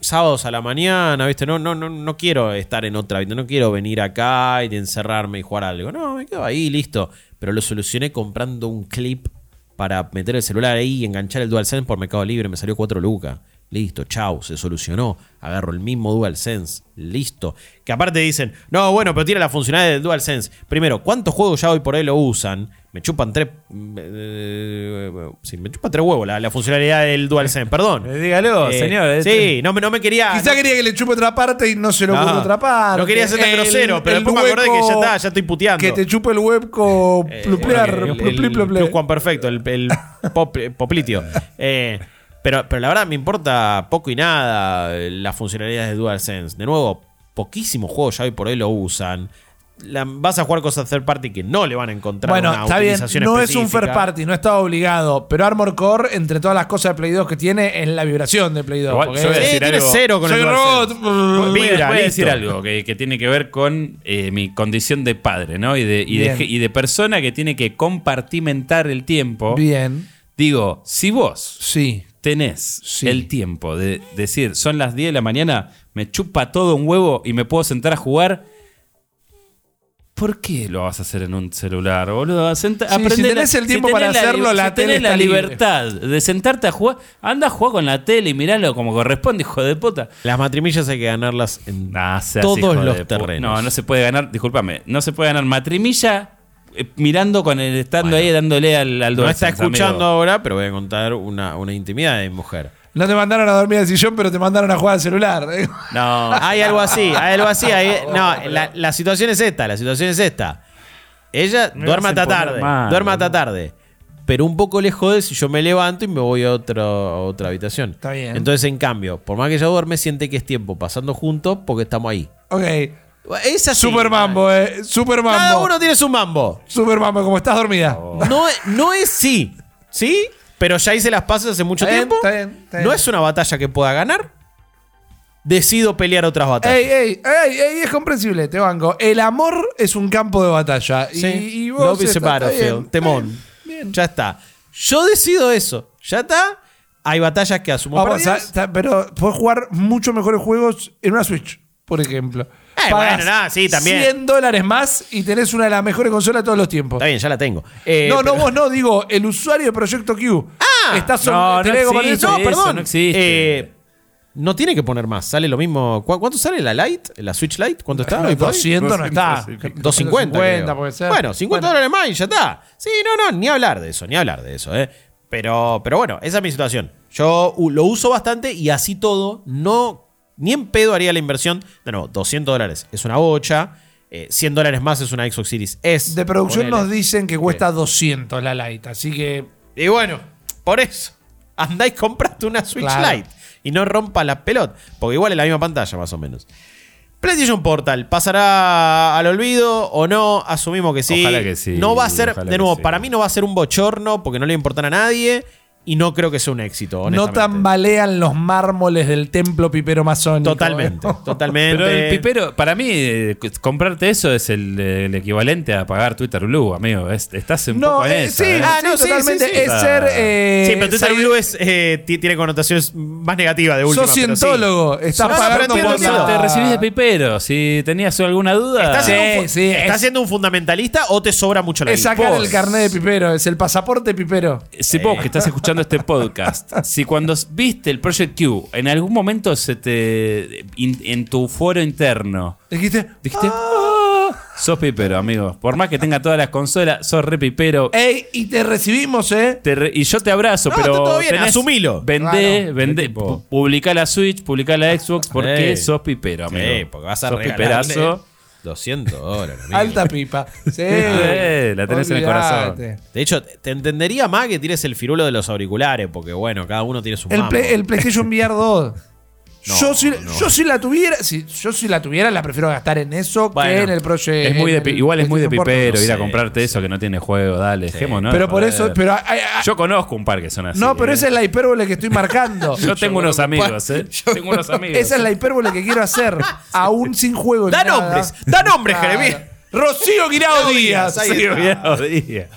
sábados a la mañana, ¿viste? No, no, no, no quiero estar en otra, ¿viste? no quiero venir acá y encerrarme y jugar algo. No, me quedo ahí, listo. Pero lo solucioné comprando un clip para meter el celular ahí y enganchar el DualSense por Mercado Libre. Me salió 4 lucas. Listo, chau, se solucionó. Agarro el mismo DualSense. Listo. Que aparte dicen, no, bueno, pero tiene la funcionalidad del DualSense. Primero, ¿cuántos juegos ya hoy por ahí lo usan? Me chupan tres. eh, sí, me chupan tres huevos la, la funcionalidad del DualSense, perdón. Eh, dígalo, Eh, señor. Sí, este- no me, no me quería. Quizá quería que le chupe otra parte y no se lo No, ocurre otra parte. no quería ser tan El- grosero, pero el después me acordé que ya hueco está, ya estoy puteando. Que te chupe el webco Eh, pluplear, bueno, el- el Perfecto, el, el pop- poplitio. Eh, pero, pero la verdad me importa poco y nada eh, las funcionalidades de DualSense. De nuevo, poquísimos juegos ya hoy por hoy lo usan. La- vas a jugar cosas third party que no le van a encontrar Bueno, una está bien, no es un first party, no está obligado. Pero Armor Core, entre todas las cosas de Play 2 que tiene, es la vibración de Play 2. Igual, porque yo voy a decir algo. cero con soy el robot. Voy, Vibra, voy a decir algo que, que tiene que ver con eh, mi condición de padre, ¿no? Y de, y, de, y de persona que tiene que compartimentar el tiempo. Bien, Digo, si vos sí. Tenés Sí. el tiempo de decir, son las 10 de la mañana, me chupa todo un huevo y me puedo sentar a jugar, ¿Por qué lo vas a hacer en un celular, boludo? Senta- Sí, aprende si tenés el tiempo tenés para la hacerlo, la si tenés la libre. libertad de sentarte a jugar, anda a jugar con la tele y miralo como corresponde, hijo de puta. Las matrimillas hay que ganarlas en Nah, seas hijo todos los terrenos. No, no se puede ganar, discúlpame, no se puede ganar matrimilla mirando con el estando ahí dándole al, al No está escuchando amigo. ahora, pero voy a contar una, una intimidad de mi mujer. No te mandaron a dormir al sillón, pero te mandaron a jugar al celular. No, Hay algo así, hay algo así. hay- no, la, la situación es esta, la situación es esta. Ella Me duerme vas a hasta tarde, mal, duerme hasta tarde. Pero un poco le jode si yo me levanto y me voy a, otro- a otra habitación. Está bien. Entonces, en cambio, por más que ella duerme, siente que es tiempo pasando juntos porque estamos ahí. ok. Es así. Super mambo, eh. Super mambo. Cada uno tiene su mambo. Super mambo, como estás dormida. No, es- no es sí. ¿Sí? Pero ya hice las pases hace mucho Está bien, tiempo. está bien, está bien. No es una batalla que pueda ganar. Decido pelear otras batallas. Ey, ey, ey, ey, es comprensible, te banco. El amor es un campo de batalla. Y, Sí. y vos Love is a está- está battlefield. bien, Temón. Ya está. Yo decido eso. Ya está. Hay batallas que asumo Vamos, pero puedes jugar mucho mejores juegos en una Switch, por ejemplo. Eh, bueno, nada, sí, también. 100 dólares más y tenés una de las mejores consolas de todos los tiempos. Está bien, ya la tengo. Eh, no, no, pero- vos no, digo, el usuario de Proyecto Q. Ah, Está sobre- no, no que existe. No, Eso perdón. no existe. Eh, no tiene que poner más. Sale lo mismo. ¿Cu- ¿Cuánto sale la Lite? ¿La Switch Lite? ¿Cuánto está? No, hoy por hoy? 200 no está. 250. creo. puede ser. Bueno, 50 dólares más y ya está. Sí, no, no, ni hablar de eso, ni hablar de eso, ¿eh? Pero, pero bueno, esa es mi situación. Yo lo uso bastante y así todo, no, ni en pedo haría la inversión. De nuevo, 200 dólares es una bocha, eh, 100 dólares más es una Xbox Series S. De producción ponele. nos dicen que cuesta 200 la Lite, así que Y bueno, por eso, andá y compraste una Switch Claro. Lite y no rompa la pelota, porque igual es la misma pantalla más o menos. PlayStation Portal, ¿pasará al olvido o no? Asumimos que sí. Ojalá que sí, No va a ser, de nuevo, sí. para mí no va a ser un bochorno porque no le importará a nadie y no creo que sea un éxito, no tambalean los mármoles del templo pipero masónico. Totalmente, totalmente. Pero el pipero, para mí, eh, comprarte eso es el, el equivalente a pagar Twitter Blue, amigo. Es- estás un No, poco en eh, sí, ¿eh? ah, no, sí, totalmente. sí, sí. Es ser. eh, Sí, pero Twitter Blue es, eh, ti- tiene connotaciones más negativas de última. Sos cientólogo, estás No, pagando por Te recibís de pipero. Si tenías alguna duda. ¿Estás, Sí, siendo, un, ¿estás es- siendo un fundamentalista o te sobra mucho la Es sacar el carnet de pipero, es el pasaporte pipero. Si vos que estás escuchando este podcast, si cuando viste el Project Q, en algún momento se te. in- en tu foro interno, Dijiste. dijiste. "Ah". Sos pipero, amigo. Por más que tenga todas las consolas, sos re pipero. Ey, y te recibimos, ¿eh? Te re- y yo te abrazo, No, pero. está todo bien, asumilo. Vendé, Claro. vendé. Publicá la Switch, publicá la Xbox, porque Eh. sos pipero, amigo. Sí, porque vas a sos regalarle piperazo. 200 dólares. amigo. Alta pipa. Sí. Eh, la tenés en el corazón. De hecho, te entendería más que tires el firulo de los auriculares, porque bueno, cada uno tiene su El, mambo. Play- el PlayStation VR 2. No, yo, si, no. yo si la tuviera, si yo si la tuviera, la prefiero gastar en eso que en el. Es muy de, el igual es muy de pipero ir a comprarte eso que no tiene juego, dale, dejémonos. Pero por eso, pero ay, ay, ay, Yo conozco un par que son así. no, pero eh. esa es la hipérbole que estoy marcando. Yo tengo unos amigos, ¿eh? Tengo unos amigos. Esa es la hipérbole que quiero hacer, aún sin juego. Da nada. nombres, da nombres. Jeremías. Rocío Guirao Díaz. ahí Sí, está. cuidado, día.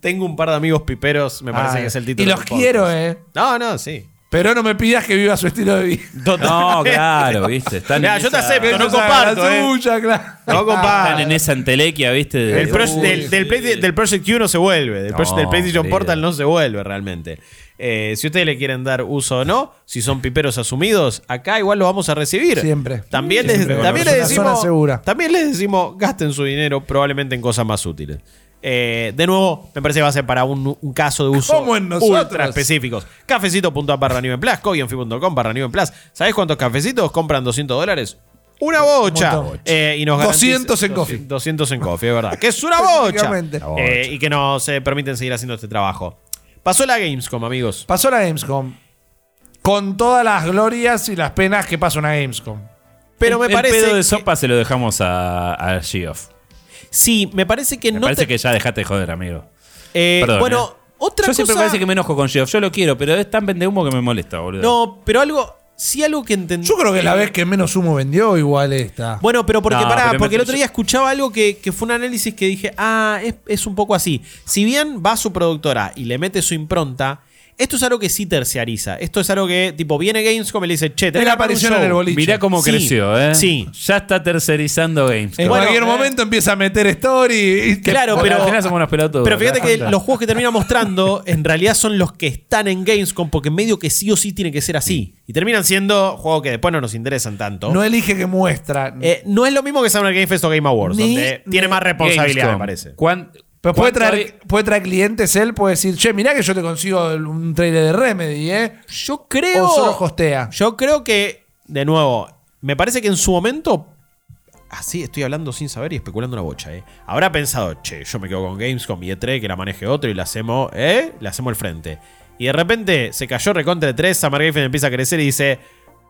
Tengo un par de amigos piperos, me parece Ah, que es el título. Y los quiero, eh. No, no, sí. Pero no me pidas que viva su estilo de vida. No, claro, viste. Están Mirá, en yo te esa- acepto, no Esa comparto, la eh. suya, claro. No comparto. Están en esa entelequia, viste. de- El pro- Uy, del, del, sí. Play- del Project Q no se vuelve. Del, del PlayStation querido. Portal no se vuelve realmente. Eh, si ustedes le quieren dar uso o no, si son piperos asumidos, acá igual lo vamos a recibir. Siempre. También, Siempre. les, también Es les una zona decimos. segura. También les decimos, gasten su dinero probablemente en cosas más útiles. Eh, de nuevo, me parece que va a ser para un, un caso de uso Como en nosotros. ultra específicos. Cafecito.app barra New en Plus, coinfi.com barra New en Plus. ¿Sabés cuántos cafecitos compran 200 dólares? Una bocha. Un. Eh, y nos garantiza- 200 en coffee. 200 en coffee, es verdad. Que es una bocha. Eh, y que nos eh, permiten seguir haciendo este trabajo. Pasó la Gamescom, amigos. Pasó la Gamescom. Con todas las glorias y las penas que pasa una Gamescom. Pero me el parece. pedo de que- sopa se lo dejamos a, a Geoff. Sí, me parece que Me no. parece te- que ya dejate de joder, amigo. eh, Perdón, bueno, eh. otra Yo cosa. siempre parece que me enojo con Geoff. Yo lo quiero, pero es tan vende humo que me molesta, boludo. No, pero algo. Sí, algo que entendí. Yo creo que la vez que menos humo vendió, igual esta. Bueno, pero porque No, pará, pero porque me- el otro día escuchaba algo que, que fue un análisis que dije, ah, es, es un poco así. Si bien va su productora y le mete su impronta, Esto es algo que sí terciariza. Esto es algo que, tipo, viene Gamescom y le dice, che, armar un aparición en show". el boliche. Mirá cómo Sí. creció, ¿eh? Sí. Ya está tercerizando Games. En Bueno, cualquier eh, momento empieza a meter story. y te- Claro, pero- al final somos unos pelotudos. Pero fíjate ¿te das que los juegos que termina mostrando en realidad son los que están en Gamescom porque medio que sí o sí tiene que ser así. Y terminan siendo juegos que después no nos interesan tanto. No elige que muestra. Eh, no es lo mismo que Summer Game Fest o Game Awards, Ni- donde tiene más responsabilidad, Gamescom. me parece. ¿Cuán- pero puede traer, puede traer clientes él, puede decir, che, mirá que yo te consigo un trailer de Remedy, ¿eh? Yo creo. O solo hostea. Yo creo que, de nuevo, me parece que en su momento. Así estoy hablando sin saber y especulando una bocha, ¿eh? Habrá pensado, che, yo me quedo con Gamescom y E3, que la maneje otro y la hacemos, ¿eh? Le hacemos el frente. Y de repente se cayó recontra de 3, Summer Game Fest empieza a crecer y dice.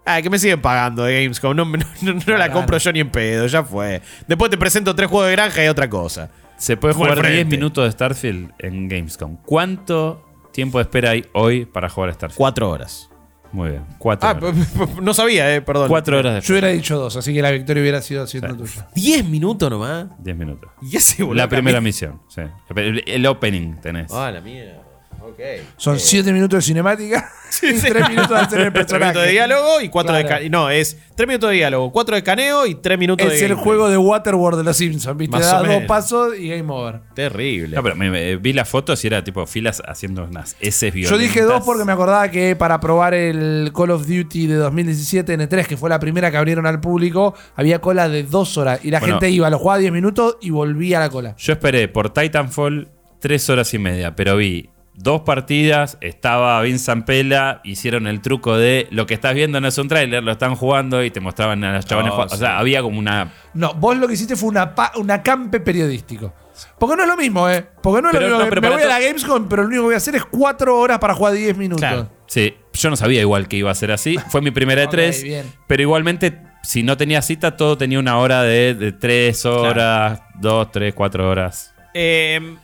Ah, que me siguen pagando de Gamescom. No, no- no- no la compro yo ni en pedo, ya fue. Después te presento tres juegos de granja y otra cosa. Se puede jugar 10 frente. minutos de Starfield en Gamescom. ¿Cuánto tiempo de espera hay hoy para jugar a Starfield? Cuatro horas. Muy bien. Cuatro Ah, horas. no sabía, eh, perdón. Cuatro horas de Yo hubiera dicho dos, así que la victoria hubiera sido siendo Sí. tuya. Diez minutos nomás. 10 minutos. Y ese boludo La primera misión. Sí. El, el opening tenés. Ah, la mierda. Ok. Son siete minutos de cinemática y sí. tres minutos de hacer el personaje. minutos de diálogo y cuatro de Claro. escaneo. No, es tres minutos de diálogo, cuatro de escaneo y tres minutos de Es el juego de Waterworld de los Simpsons, ¿viste? Más Da dos pasos y game over. Terrible. No, pero me- me- vi las fotos y era tipo filas haciendo unas S Yo violentas. dije dos porque me acordaba que para probar el Call of Duty de 2017 N3, que fue la primera que abrieron al público, había cola de dos horas. Y la Bueno. gente iba, lo jugaba 10 minutos y volvía a la cola. Yo esperé por Titanfall tres horas y media, pero vi dos partidas, estaba Vince Zampella, hicieron el truco de lo que estás viendo no es un tráiler, lo están jugando y te mostraban a los chavales Oh, jugando. O sí. sea, había como una... No, vos lo que hiciste fue una, pa- un acampe periodístico. Porque no es lo mismo, ¿eh? Porque no es Pero lo mismo. no, pero me voy a la Gamescom, pero lo único que voy a hacer es cuatro horas para jugar 10 minutos. Claro. Sí, yo no sabía igual que iba a ser así. Fue mi primera de tres, bien. pero igualmente, si no tenía cita, todo tenía una hora de, de tres horas, dos, tres, cuatro horas. Eh,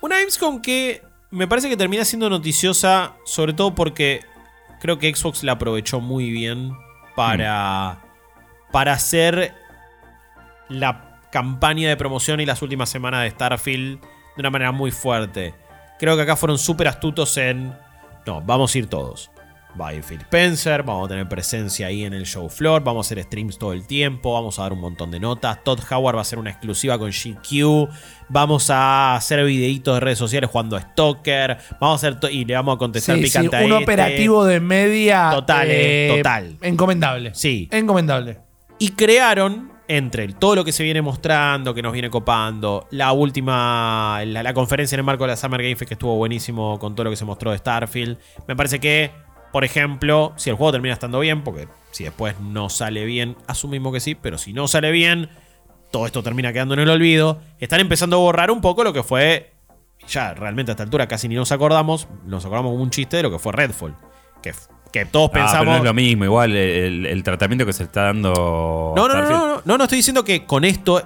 una Gamescom que me parece que termina siendo noticiosa, sobre todo porque creo que Xbox la aprovechó muy bien para, para hacer la campaña de promoción y las últimas semanas de Starfield de una manera muy fuerte. Creo que acá fueron súper astutos en... No, vamos a ir todos. Va a ir Phil Spencer, vamos a tener presencia ahí en el show floor, vamos a hacer streams todo el tiempo, vamos a dar un montón de notas. Todd Howard va a hacer una exclusiva con GQ, vamos a hacer videitos de redes sociales jugando a Stalker, vamos a hacer y le vamos a contestar Sí, sí, picante a un este. operativo de media. Total, eh, total. Encomendable. Sí. Encomendable. Y crearon, entre todo lo que se viene mostrando, que nos viene copando, la última, la, la conferencia en el marco de la Summer Game Fest que estuvo buenísimo con todo lo que se mostró de Starfield. Me parece que, por ejemplo, si el juego termina estando bien, porque si después no sale bien, asumimos que sí, pero si no sale bien, todo esto termina quedando en el olvido. Están empezando a borrar un poco lo que fue, ya realmente a esta altura casi ni nos acordamos, nos acordamos como un chiste de lo que fue Redfall. Que, que todos Ah, pero pensamos... no es lo mismo, igual el, el tratamiento que se está dando. No, no, no, no, no, no, no estoy diciendo que con esto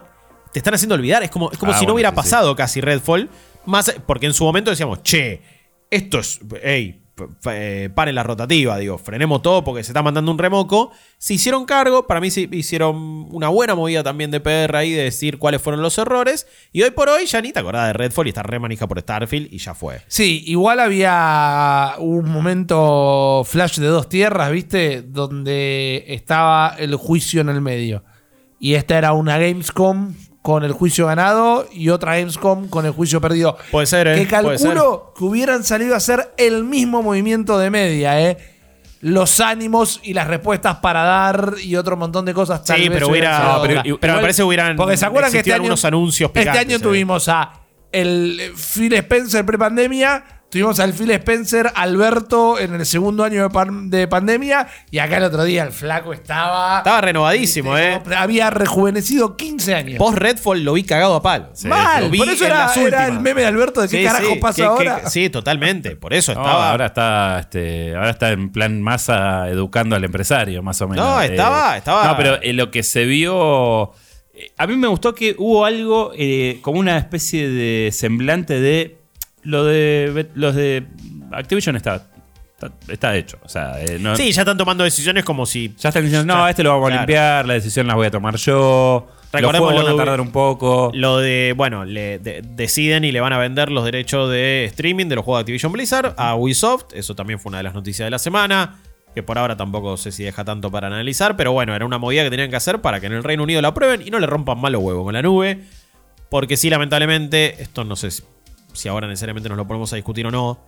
te están haciendo olvidar. Es como, es como Ah, si no hubiera sí, pasado casi Redfall. Más, porque en su momento decíamos, che, esto es. Ey, eh, paren la rotativa, digo, frenemos todo porque se está mandando un remoco. Se hicieron cargo, para mí se hicieron una buena movida también de PR ahí de decir cuáles fueron los errores. Y hoy por hoy ya ni te acordás de Redfall y está re manija por Starfield y ya fue. Sí, igual había un momento flash de dos tierras, ¿viste? Donde estaba el juicio en el medio. Y esta era una Gamescom con el juicio ganado y otra Gamescom con el juicio perdido. Puede ser, ¿eh? Que ser. calculo que hubieran salido a hacer el mismo movimiento de media, ¿eh? Los ánimos y las respuestas para dar y otro montón de cosas. tal Sí, vez pero hubiera. pero, me parece que hubieran. Porque se acuerdan que este año, algunos anuncios este picantes, año eh. tuvimos a el Phil Spencer pre-pandemia, tuvimos al Phil Spencer Alberto en el segundo año de, pan- de pandemia y acá el otro día el flaco estaba... Estaba renovadísimo, ¿eh? Había rejuvenecido 15 años. Post Redfall lo vi cagado a palo. Mal, Lo vi por eso era, era el meme de Alberto de qué Sí, carajo sí, pasa que- que- ahora. sí, totalmente. Por eso No, estaba. ahora está, este, ahora está en plan masa educando al empresario, más o menos. No, estaba- Eh, estaba- No, pero eh, lo que se vio. eh, A mí me gustó que hubo algo eh, como una especie de semblante de. Lo de. Los de. Activision está Está, está hecho. O sea, eh, no- Sí, ya están tomando decisiones como si. ya están diciendo, no, Ya, este lo vamos claro. a limpiar, la decisión la voy a tomar yo. Los Recordemos van lo a de- tardar un poco. Lo de, bueno, le de- deciden y le van a vender los derechos de streaming de los juegos de Activision Blizzard a Ubisoft. Eso también fue una de las noticias de la semana. Que por ahora tampoco sé si deja tanto para analizar. Pero bueno, era una movida que tenían que hacer para que en el Reino Unido la aprueben y no le rompan mal los huevos con la nube. Porque sí, lamentablemente, esto no sé si, si ahora necesariamente nos lo ponemos a discutir o no.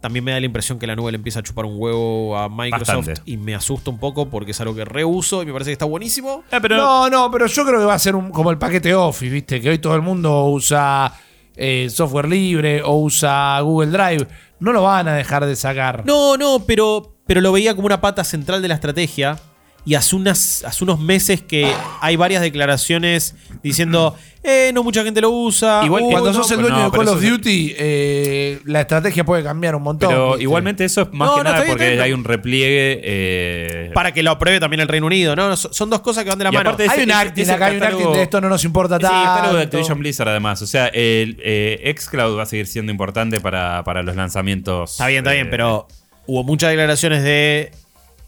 También me da la impresión que la nube le empieza a chupar un huevo a Microsoft Bastante. y me asusta un poco porque es algo que reuso y me parece que está buenísimo. Ah, pero No, no, pero yo creo que va a ser un- como el paquete Office, ¿viste? Que hoy todo el mundo usa eh, software libre o usa Google Drive. No lo van a dejar de sacar. No, no, pero, pero lo veía como una pata central de la estrategia. Y hace, unas, hace unos meses que hay varias declaraciones diciendo, eh, no mucha gente lo usa. Igual Cuando no, sos el dueño no, de Call of Duty, eh, la estrategia puede cambiar un montón. Pero ¿viste? igualmente eso es más No, que no, nada está bien, porque está bien. hay un repliegue. eh, Para que lo apruebe también el Reino Unido, ¿no? Son dos cosas que van de la Y mano. aparte Hay ese- un acting acá, hay un acting de esto no nos importa Sí, el tanto. catálogo de Activision Blizzard además. O sea, el eh, xCloud va a seguir siendo importante para, para los lanzamientos. Está bien, está bien, pero hubo muchas declaraciones de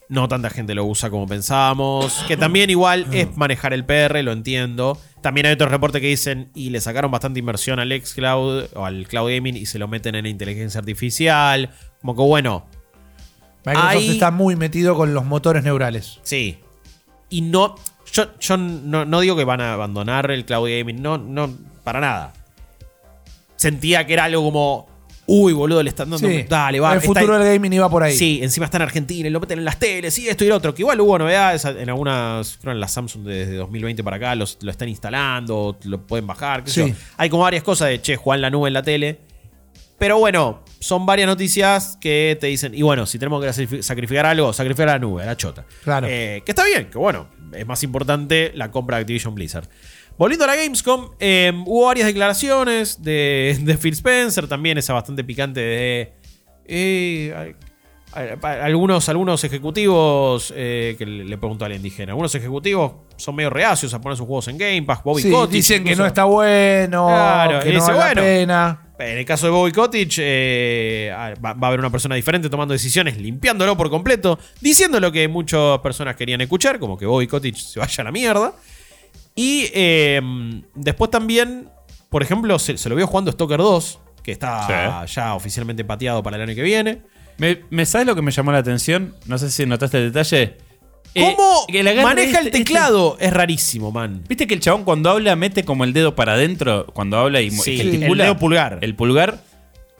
no tanta gente lo usa como pensábamos. Que también igual es manejar el PR, lo entiendo. También hay otros reportes que dicen y le sacaron bastante inversión al xCloud o al Cloud Gaming y se lo meten en la inteligencia artificial. Como que bueno, Microsoft está muy metido con los motores neurales. sí. Y no. Yo, yo no, no digo que van a abandonar el Cloud Gaming, no, no, para nada. Sentía que era algo como. Uy, boludo, le están dando. Sí. Dale, va. el está- futuro del gaming iba por ahí. Sí, encima está en Argentina y lo meten en las teles y esto y lo otro. Que igual hubo novedades en algunas, creo en la Samsung desde 2020 para acá, los, lo están instalando, lo pueden bajar. qué sé Sí. yo. Hay como varias cosas de, che, Juan la nube en la tele. Pero bueno, son varias noticias que te dicen, y bueno, si tenemos que sacrifi- sacrificar algo, sacrificar la nube, la chota. Claro. Eh, que está bien, que bueno, es más importante la compra de Activision Blizzard. Volviendo a la Gamescom, eh, hubo varias declaraciones de, de Phil Spencer, también esa bastante picante de... eh, a- algunos, algunos ejecutivos eh, que le preguntó al indígena, algunos ejecutivos son medio reacios a poner sus juegos en Game Pass. Bobby Sí, Kotick dicen que no está bueno, Claro, que no dice, vale bueno. la pena. En el caso de Bobby Kotick, eh, va, va a haber una persona diferente tomando decisiones, limpiándolo por completo, diciendo lo que muchas personas querían escuchar, como que Bobby Kotick se vaya a la mierda. Y eh, después también, por ejemplo, se, se lo vio jugando Stalker 2, que está ya oficialmente pateado para el año que viene. ¿Me, me sabes lo que me llamó la atención? No sé si notaste el detalle. Eh, ¿Cómo el maneja este- el teclado? Es rarísimo, man. Viste que el chabón cuando habla mete como el dedo para adentro cuando habla y, Sí, el dedo pulgar. El pulgar.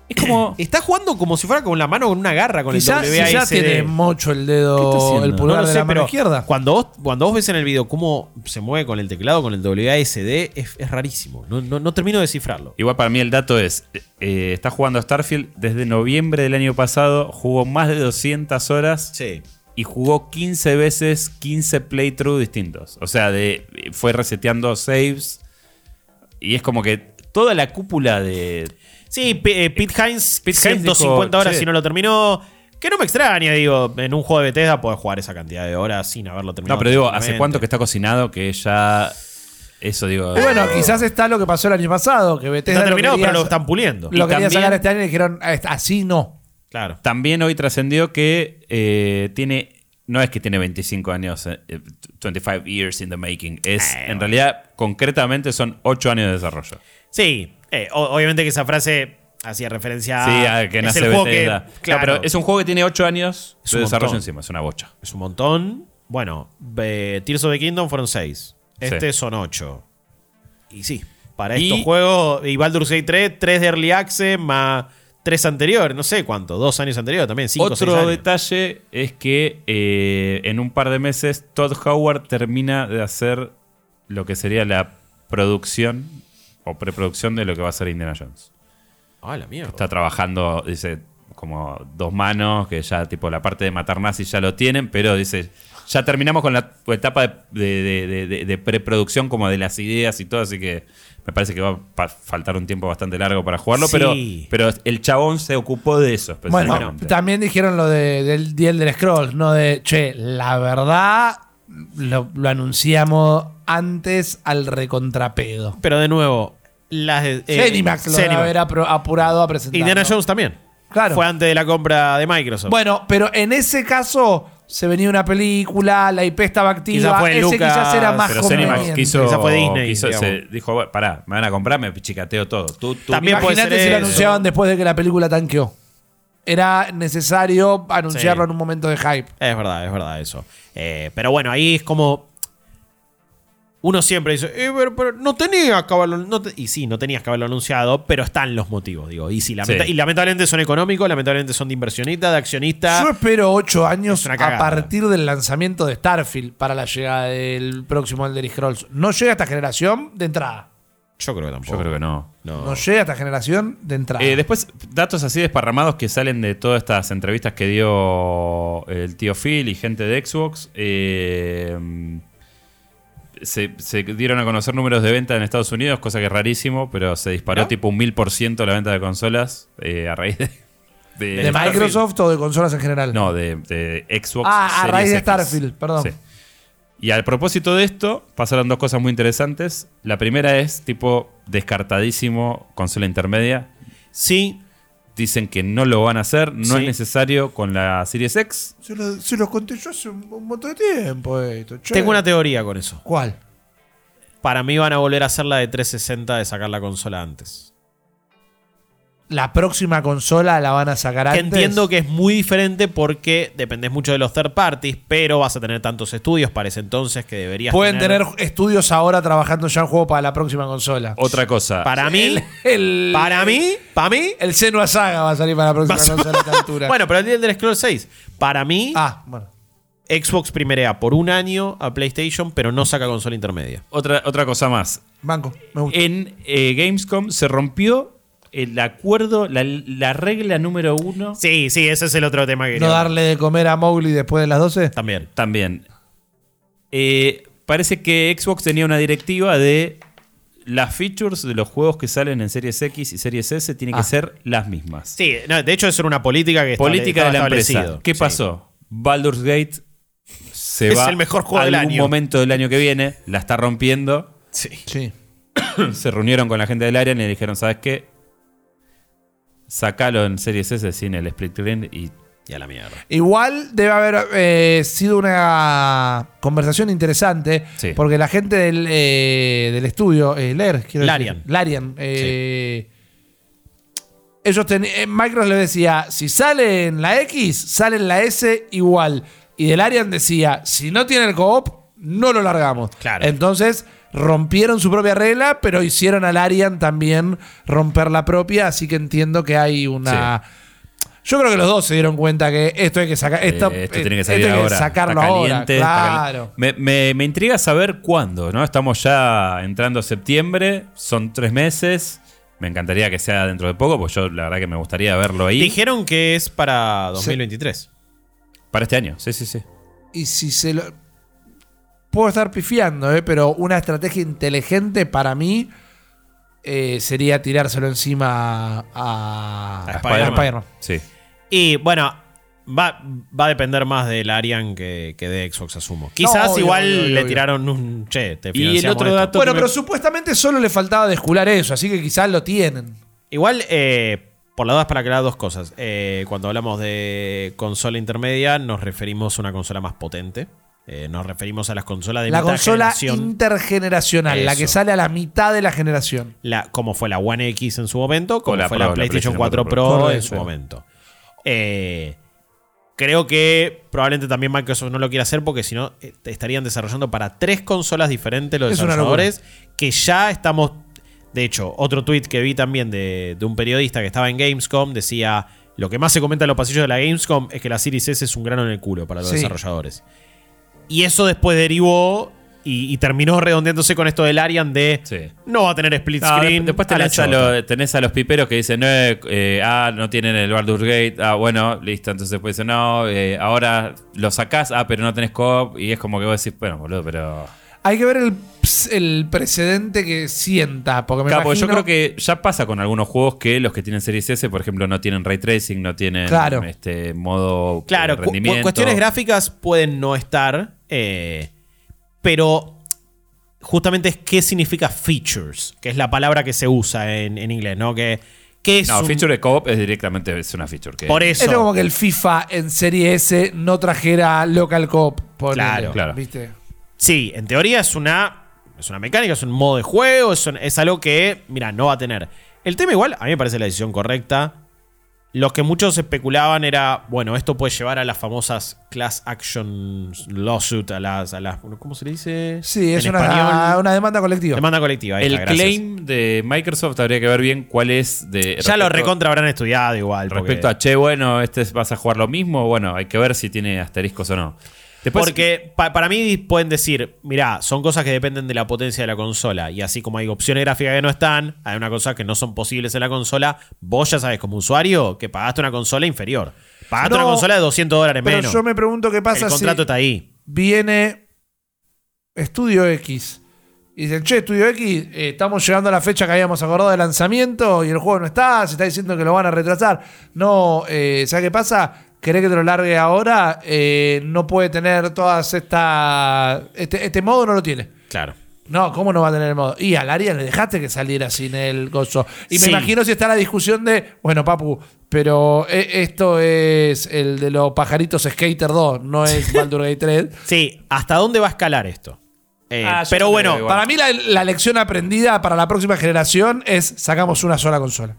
Es como. Está jugando como si fuera con la mano con una garra con Quizás el quizás WASD. tiene mocho el ¿Qué está dedo, el pulgar No de la mano izquierda. Cuando vos, cuando vos ves en el video cómo se mueve con el teclado, con el WASD, es, es rarísimo. No, no- no termino de descifrarlo. Igual para mí el dato es, eh, está jugando a Starfield desde noviembre del año pasado, jugó más de 200 horas Sí. y jugó 15 veces 15 playthroughs distintos. O sea, de, fue reseteando saves y es como que toda la cúpula de... Sí, P- eh, Pete Hines, Pete Hines 150 dijo, horas "Che". si no lo terminó. Que no me extraña, digo, en un juego de Bethesda podés jugar esa cantidad de horas sin haberlo terminado. No, pero digo, ¿hace cuánto que está cocinado que ya... Eso digo... Y bueno, quizás está lo que pasó el año pasado, que Bethesda Está lo terminado, quería pero lo están puliendo. Lo Y quería también- sacar este año y dijeron, "Ah, así no. Claro. También hoy trascendió que eh, tiene. No es que tiene 25 años, eh, 25 years in the making. Es, Eh, en bueno. realidad, concretamente son 8 años de desarrollo. Sí, eh, o- obviamente que esa frase hacía referencia sí, a que es nace el juego que. Claro, pero es un juego que tiene 8 años Es de un desarrollo montón. encima, es una bocha. Es un montón. Bueno, eh, Tears of the Kingdom fueron 6. Este son 8. Y sí, para Y- estos juegos, y Baldur's Gate 3, 3 de Early Access más 3 anteriores, no sé cuánto, 2 años anteriores también, 5 6 Otro años. detalle es que eh, en un par de meses Todd Howard termina de hacer lo que sería la producción o preproducción de lo que va a ser Indiana Jones. Ah, la mierda. Está trabajando, dice, como dos manos, que ya tipo la parte de matar nazis ya lo tienen, pero dice, ya terminamos con la etapa de, de- de- de- de preproducción como de las ideas y todo, así que me parece que va a faltar un tiempo bastante largo para jugarlo, Sí. pero, pero el chabón se ocupó de eso Bueno, también dijeron lo de, del Diel del Scroll, no de, che, la verdad lo, lo anunciamos antes al recontrapedo. Pero de nuevo, las de. eh, lo debe haber apro- apurado a presentar. Indiana Jones también. Claro. fue antes de la compra de Microsoft. Bueno, pero en ese caso se venía una película, la IP estaba activa. Quizás fue ese Lucas, quizás era más Pero conveniente. quiso, Esa fue Disney, quiso- digamos. se dijo, bueno, pará, me van a comprar, me pichicateo todo. Tú, tú- También puede Imagínate si lo eso. anunciaban después de que la película tanqueó. Era necesario anunciarlo Sí. en un momento de hype. Es verdad, es verdad eso. Eh, pero bueno, ahí es como. Uno siempre dice, "Eh, pero, pero no tenías que haberlo. no te-". y sí, no tenías que haberlo anunciado, pero están los motivos, digo. Y sí, lamenta- Sí. y lamentablemente son económicos, lamentablemente son de inversionista, de accionista. Yo espero ocho años a partir del lanzamiento de Starfield para la llegada del próximo Elder Scrolls. No llega a esta generación de entrada. Yo creo que tampoco. Yo creo que no. No. No llega a esta generación de entrada. Eh, después, datos así desparramados que salen de todas estas entrevistas que dio el tío Phil y gente de Xbox. Eh, se, se dieron a conocer números de venta en Estados Unidos, cosa que es rarísimo, pero se disparó ¿No? tipo un mil por ciento la venta de consolas eh, a raíz de. de- ¿De Microsoft o de consolas en general? No, de, de Xbox. Ah, a raíz de X. Starfield, perdón. Sí. Y al propósito de esto, pasaron dos cosas muy interesantes. La primera es, tipo, descartadísimo consola intermedia. Sí, Dicen que no lo van a hacer, no Sí. es necesario con la Series X. Se lo, se lo conté yo hace un, un montón de tiempo esto. che. tengo una teoría con eso. ¿Cuál? Para mí van a volver a hacer la de 360 de sacar la consola antes. La próxima consola la van a sacar Que antes. entiendo que es muy diferente porque dependes mucho de los third parties, pero vas a tener tantos estudios para ese entonces que deberías Pueden tener estudios ahora trabajando ya en juego para la próxima consola. Otra cosa. Para mí, El, para mí, para mí. El Senua Saga va a salir para la próxima Vas- consola a esta altura. Bueno, pero el día del Scroll 6. Para mí, Ah, bueno. Xbox primerea por un año a PlayStation, pero no saca consola intermedia. Otra, otra cosa más. Banco, me gusta. En eh, Gamescom se rompió el acuerdo, la, la regla número uno. Sí, sí, ese es el otro tema que no quería- darle de comer a Mowgli después de las 12. También. También. Eh, parece que Xbox tenía una directiva de las features de los juegos que salen en Series X y Series S tienen que Ah. ser las mismas. Sí, no, de hecho, eso era una política que Política de estaba la empresa. establecido. ¿Qué Sí. pasó? Baldur's Gate se Es va el mejor juego a del algún año. momento del año que viene, la está rompiendo. Sí. Sí. se reunieron con la gente del área y le dijeron, ¿sabes qué? Sacalo en Series S sin el split screen y Y a la mierda. Igual debe haber eh, sido una conversación interesante. Sí. Porque la gente del, eh, del estudio, eh, Ler, quiero Larian. decir, Larian, eh, ellos ten- Microsoft le decía, si sale en la X, sale en la S igual. Y del Larian decía, si no tiene el co-op, no lo largamos. Claro. Entonces rompieron su propia regla, pero hicieron al Arian también romper la propia, así que entiendo que hay una... Yo creo que los dos se dieron cuenta que esto hay que sacar. Esto, eh, esto tiene que salir esto hay ahora. sacarlo Está ahora. está Claro. Me, me- me intriga saber cuándo, ¿no? Estamos ya entrando a septiembre, son tres meses. Me encantaría que sea dentro de poco, porque yo la verdad que me gustaría verlo ahí. Dijeron que es para 2023. Para este año, sí, sí, sí. Y si se lo. Puedo estar pifiando, ¿eh? pero una estrategia inteligente para mí eh, sería tirárselo encima a, A a Spider-Man. Sí. Y bueno, va, va a depender más del Arian que, que de Xbox, asumo. Quizás obvio, igual obvio, le obvio. tiraron un che, te Y el otro dato- Bueno, me- pero supuestamente solo le faltaba descular eso, así que quizás lo tienen. Igual, eh, por la duda, es para aclarar dos cosas. Eh, cuando hablamos de consola intermedia, nos referimos a una consola más potente. Eh, nos referimos a las consolas de La mitad consola generación, intergeneracional, la que sale a la mitad de la generación. la, como fue la One X en su momento, como la fue Pro, la la PlayStation PlayStation 4 4 Pro, Pro. en su momento. Eh, creo que probablemente también Microsoft no lo quiera hacer porque si no eh, estarían desarrollando para tres consolas diferentes los Es desarrolladores que ya estamos... De hecho, otro tweet que vi también de, de un periodista que estaba en Gamescom decía, lo que más se comenta en los pasillos de la Gamescom es que la Series S es un grano en el culo para los Sí. desarrolladores. Y eso después derivó y, y terminó redondeándose con esto del Arian de Sí. no va a tener split No, screen. de- después tenés a, chota". lo- tenés a los piperos que dicen, no, eh, eh, ah, no tienen el Baldur's Gate, ah, bueno, listo, entonces después dicen, no, eh, ahora lo sacás, ah, pero no tenés co y es como que vos decís, bueno, boludo, pero... Hay que ver el, el precedente que sienta, porque me Claro, porque yo imagino- creo que ya pasa con algunos juegos que los que tienen Series S, por ejemplo, no tienen ray tracing, no tienen Claro. este modo Claro, eh, cu- rendimiento. cu- cuestiones gráficas pueden no estar, eh, pero justamente es qué significa features, que es la palabra que se usa en, en inglés, ¿no? Que, ¿Qué es No, un- feature de co-op es directamente es una feature. Que Por eso. Es como que el FIFA en Serie S no trajera local cop. ponele, Claro, claro. ¿Viste? Sí, en teoría es una, es una mecánica, es un modo de juego, es, un- es algo que, mira, no va a tener. El tema igual, a mí me parece la decisión correcta. Los que muchos especulaban era, bueno, esto puede llevar a las famosas class action lawsuit, a las, a las ¿cómo se le dice? Sí, es una, demanda colectiva. demanda colectiva. ahí el está, claim de Microsoft habría que ver bien cuál es de. Ya lo respecto- recontra habrán estudiado igual. porque- Respecto a, che, bueno, este es- vas a jugar lo mismo, bueno, hay que ver si tiene asteriscos o no. Después, Porque pa- para mí pueden decir, mirá, son cosas que dependen de la potencia de la consola. Y así como hay opciones gráficas que no están, hay una cosa que no son posibles en la consola. Vos ya sabes, como usuario, que pagaste una consola inferior. Pagaste No, una consola de 200 dólares Pero menos. yo me pregunto qué pasa El si contrato está ahí. viene Estudio X. Y dicen, che, Estudio X, eh, estamos llegando a la fecha que habíamos acordado de lanzamiento y el juego no está, se está diciendo que lo van a retrasar. No, eh, ¿sabes qué pasa? ¿Querés que te lo largue ahora? Eh, no puede tener todas estas... Este, este modo no lo tiene. Claro. No, ¿cómo no va a tener el modo? Y al área le dejaste que saliera sin el gozo. Y me Sí. imagino si está la discusión de, bueno, papu, pero eh, esto es el de los pajaritos Skater 2, no es Baldur's Gate 3. Sí, ¿hasta dónde va a escalar esto? Eh, Ah, pero bueno. Para mí la, la lección aprendida para la próxima generación es sacamos una sola consola.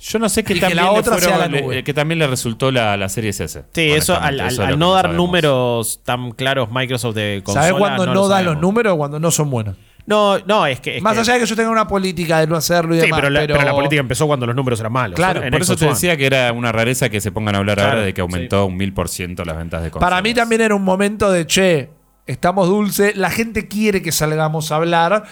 Yo no sé qué y que también, la le otra fueron- sea la le- nube. que también le resultó la, la serie S. sí, eso al, eso no que dar sabemos. números tan claros Microsoft de consola. ¿Sabes cuándo no, lo da sabemos. los números? Cuando no son buenos. No, no, es que. es Más que- allá de que yo tenga una política de no hacerlo y Sí, demás. pero la, pero la política empezó cuando los números eran malos. Claro, en Por eso te decía que era una rareza que se pongan a hablar Claro, ahora de que aumentó un mil por ciento las ventas de consolas. Para mí también era un momento de, che, estamos dulce, la gente quiere que salgamos a hablar,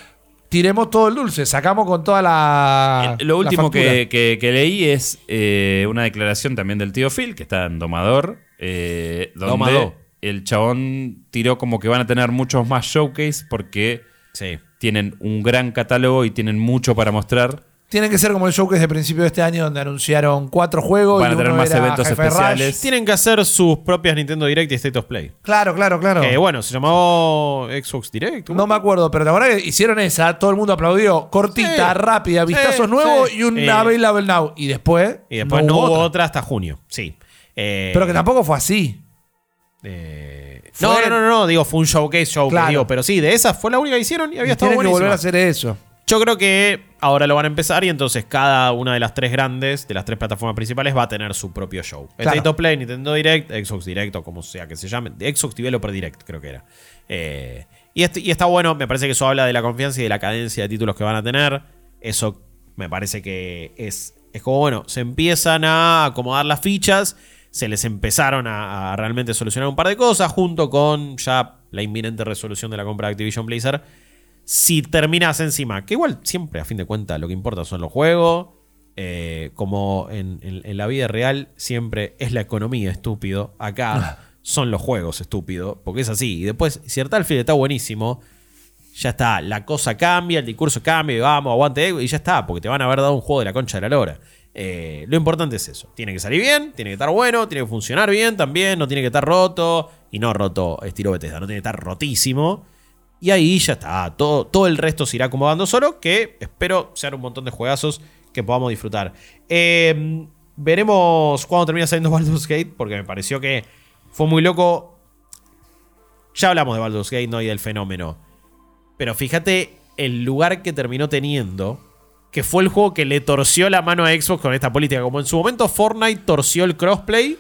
tiremos todo el dulce, sacamos con toda la... Eh, Lo último que, que- que leí es eh, una declaración también del tío Phil, que está en Domador, eh, donde Domador. el chabón tiró como que van a tener muchos más showcase porque Sí. tienen un gran catálogo y tienen mucho para mostrar. Tiene que ser como el showcase de principio de este año donde anunciaron cuatro juegos. Van a y tener uno más era eventos Hi-Fi Rush. especiales. Tienen que hacer sus propias Nintendo Direct y State of Play. Claro, claro, claro. Que bueno, se llamó Xbox Direct. No me acuerdo, pero la verdad que hicieron esa, todo el mundo aplaudió, cortita, Sí. rápida, vistazos Sí, nuevos sí. y un Eh. available now. Y después, Y después no, hubo otra. otra. hasta junio. Sí. Eh, Pero que tampoco fue así. eh, no, no, no, no, no, digo, fue un showcase, showcase, Claro. digo, pero sí, de esa fue la única que hicieron y había Y estado tienen que buenísima. volver a hacer eso. Yo creo que ahora lo van a empezar y entonces cada una de las tres grandes, de las tres plataformas principales, va a tener su propio show. Claro. State of Play, Nintendo Direct, Xbox Direct o como sea que se llame. Xbox Developer Direct creo que era. Eh, y, este- y está bueno, me parece que eso habla de la confianza y de la cadencia de títulos que van a tener. Eso me parece que es, es como, bueno, se empiezan a acomodar las fichas, se les empezaron a, a realmente solucionar un par de cosas junto con ya la inminente resolución de la compra de Activision Blizzard si terminas encima, que igual siempre a fin de cuentas lo que importa son los juegos, eh, como en, en- en la vida real siempre es la economía estúpido, acá son los juegos estúpido, porque es así. Y después, si Starfield está buenísimo, ya está, la cosa cambia, el discurso cambia, y vamos, aguante, y ya está, porque te van a haber dado un juego de la concha de la lora. Eh, lo importante es eso, tiene que salir bien, tiene que estar bueno, tiene que funcionar bien también, no tiene que estar roto, y no roto estilo Bethesda, no tiene que estar rotísimo. Y ahí ya está. Todo, todo el resto se irá acomodando solo. Que espero sean un montón de juegazos que podamos disfrutar. Eh, veremos cuándo termina saliendo Baldur's Gate. Porque me pareció que fue muy loco. Ya hablamos de Baldur's Gate, ¿no? Y del fenómeno. Pero fíjate el lugar que terminó teniendo. Que fue el juego que le torció la mano a Xbox con esta política. Como en su momento Fortnite torció el crossplay.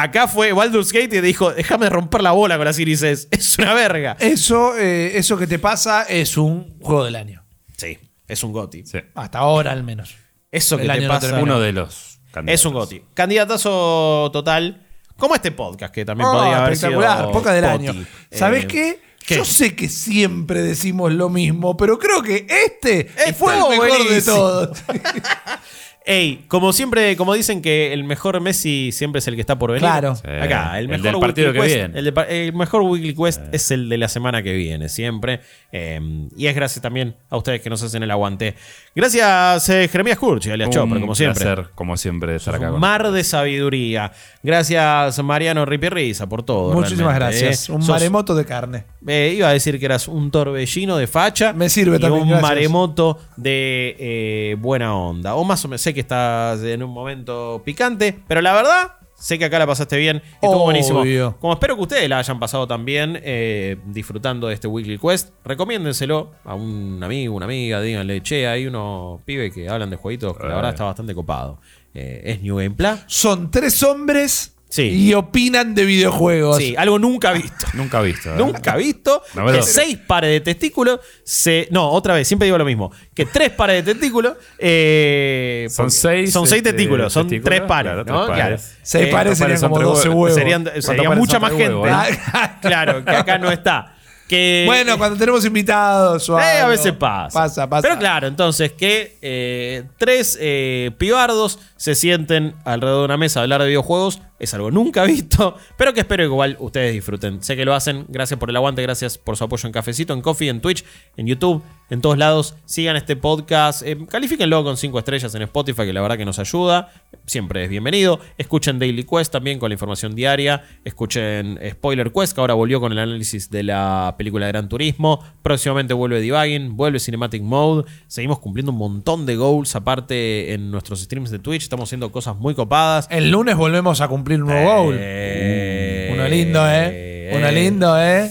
Acá fue Baldur's Gate y dijo: Déjame romper la bola con la Series S. Es una verga. Eso, eh, eso que te pasa es un juego del año. Sí, es un GOTI. Sí. Hasta ahora al menos. Eso que El te año no pasa. terminó. Uno de los candidatos. es un GOTI. Candidatazo total. Como este podcast, que también Oh, podría haber sido. espectacular, poca del Poti. año. ¿Sabes Eh, qué? ¿qué? Yo sé que siempre decemos lo mismo, pero creo que este Este fue el mejor de buenísimo. todos. Ey, como siempre, como dicen que el mejor Messi siempre es el que está por venir. Claro. Sí. Acá, el El mejor del partido weekly que quest- viene. El, de el mejor Weekly Quest es el de la semana que viene, siempre. Eh, y es gracias también a ustedes que nos hacen el aguante. Gracias, eh, Jeremías Curchi, alias Chopper, Un como siempre. placer, como siempre, estar acá. Un mar de sabiduría. Gracias, Mariano Ripirriza, por todo. Muchísimas realmente, gracias. eh. Un Sos- maremoto de carne. eh, iba a decir que eras un torbellino de facha. Me sirve y también, un gracias. maremoto de eh, buena onda. O más o menos, sé que estás en un momento picante, pero la verdad, sé que acá la pasaste bien. y Estuvo buenísimo. Obvio. Como espero que ustedes la hayan pasado también eh, disfrutando de este Weekly Quest, recomiéndenselo a un amigo, una amiga, díganle, che, hay unos pibes que hablan de jueguitos que la Eh. verdad está bastante copado. Eh, es New Game Plus. Son tres hombres Sí. y opinan de videojuegos. Sí, algo nunca visto. Nunca visto. ¿eh? Nunca visto No, que pero- seis pares de testículos se. No, otra vez, siempre digo lo mismo. Que tres pares de testículos. eh, Son seis, Son seis este, testículos, son testículos, tres pares. claro, ¿no? tres Claro. pares. Seis Eh, pares serían como tres 12 huevos. Serían, ¿Cuántos sería mucha más gente. huevos, claro, que acá no está. Que, Bueno, cuando tenemos invitados o Eh, a veces pasa. Pasa, pasa. Pero claro, entonces que eh, tres eh, pibardos se sienten alrededor de una mesa a hablar de videojuegos es algo nunca visto, pero que espero igual ustedes disfruten. Sé que lo hacen, gracias por el aguante, gracias por su apoyo en Cafecito, en Coffee, en Twitch, en YouTube, en todos lados. Sigan este podcast, eh, califíquenlo con cinco estrellas en Spotify, que la verdad que nos ayuda. Siempre es bienvenido. Escuchen Daily Quest también con la información diaria. Escuchen Spoiler Quest, que ahora volvió con el análisis de la película de Gran Turismo. Próximamente vuelve Debugging, vuelve Cinematic Mode. Seguimos cumpliendo un montón de goals aparte en nuestros streams de Twitch. Estamos haciendo cosas muy copadas. El lunes volvemos a cumplir un nuevo goal. Eh, Uno lindo, ¿eh? Uno lindo, ¿eh?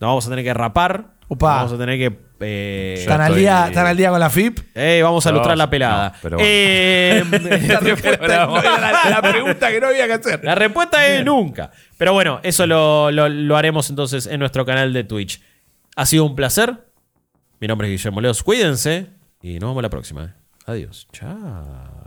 Nos vamos a tener que rapar. Upa. Vamos a tener que. eh, ¿Están, al día, ¿Están al día con la FIP? eh, vamos a No, lustrar la no, pelada. pero bueno. Eh, La respuesta no la, la pregunta que no había que hacer. La respuesta es nunca. Pero bueno, eso lo, lo- lo haremos entonces en nuestro canal de Twitch. Ha sido un placer. Mi nombre es Guillermo Leos. Cuídense y nos vemos la próxima. Adiós. Chao.